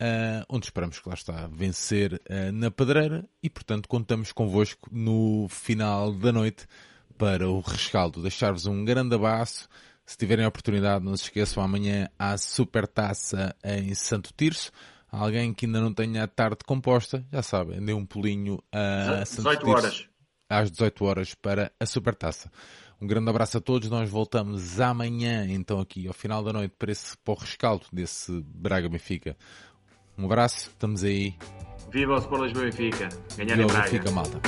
uh, onde esperamos que lá está vencer uh, na pedreira e, portanto, contamos convosco no final da noite para o rescaldo. Deixar-vos um grande abraço. Se tiverem a oportunidade, não se esqueçam, amanhã há super taça em Santo Tirso. Alguém que ainda não tenha a tarde composta, já sabem, dê um pulinho a 18 horas. às 18 horas para a super taça. Um grande abraço a todos. Nós voltamos amanhã, então, aqui ao final da noite, para esse pó rescaldo desse Braga Benfica. Um abraço, estamos aí. Viva o Sport Lisboa Benfica. Ganhar Viva em Braga. Benfica, malta.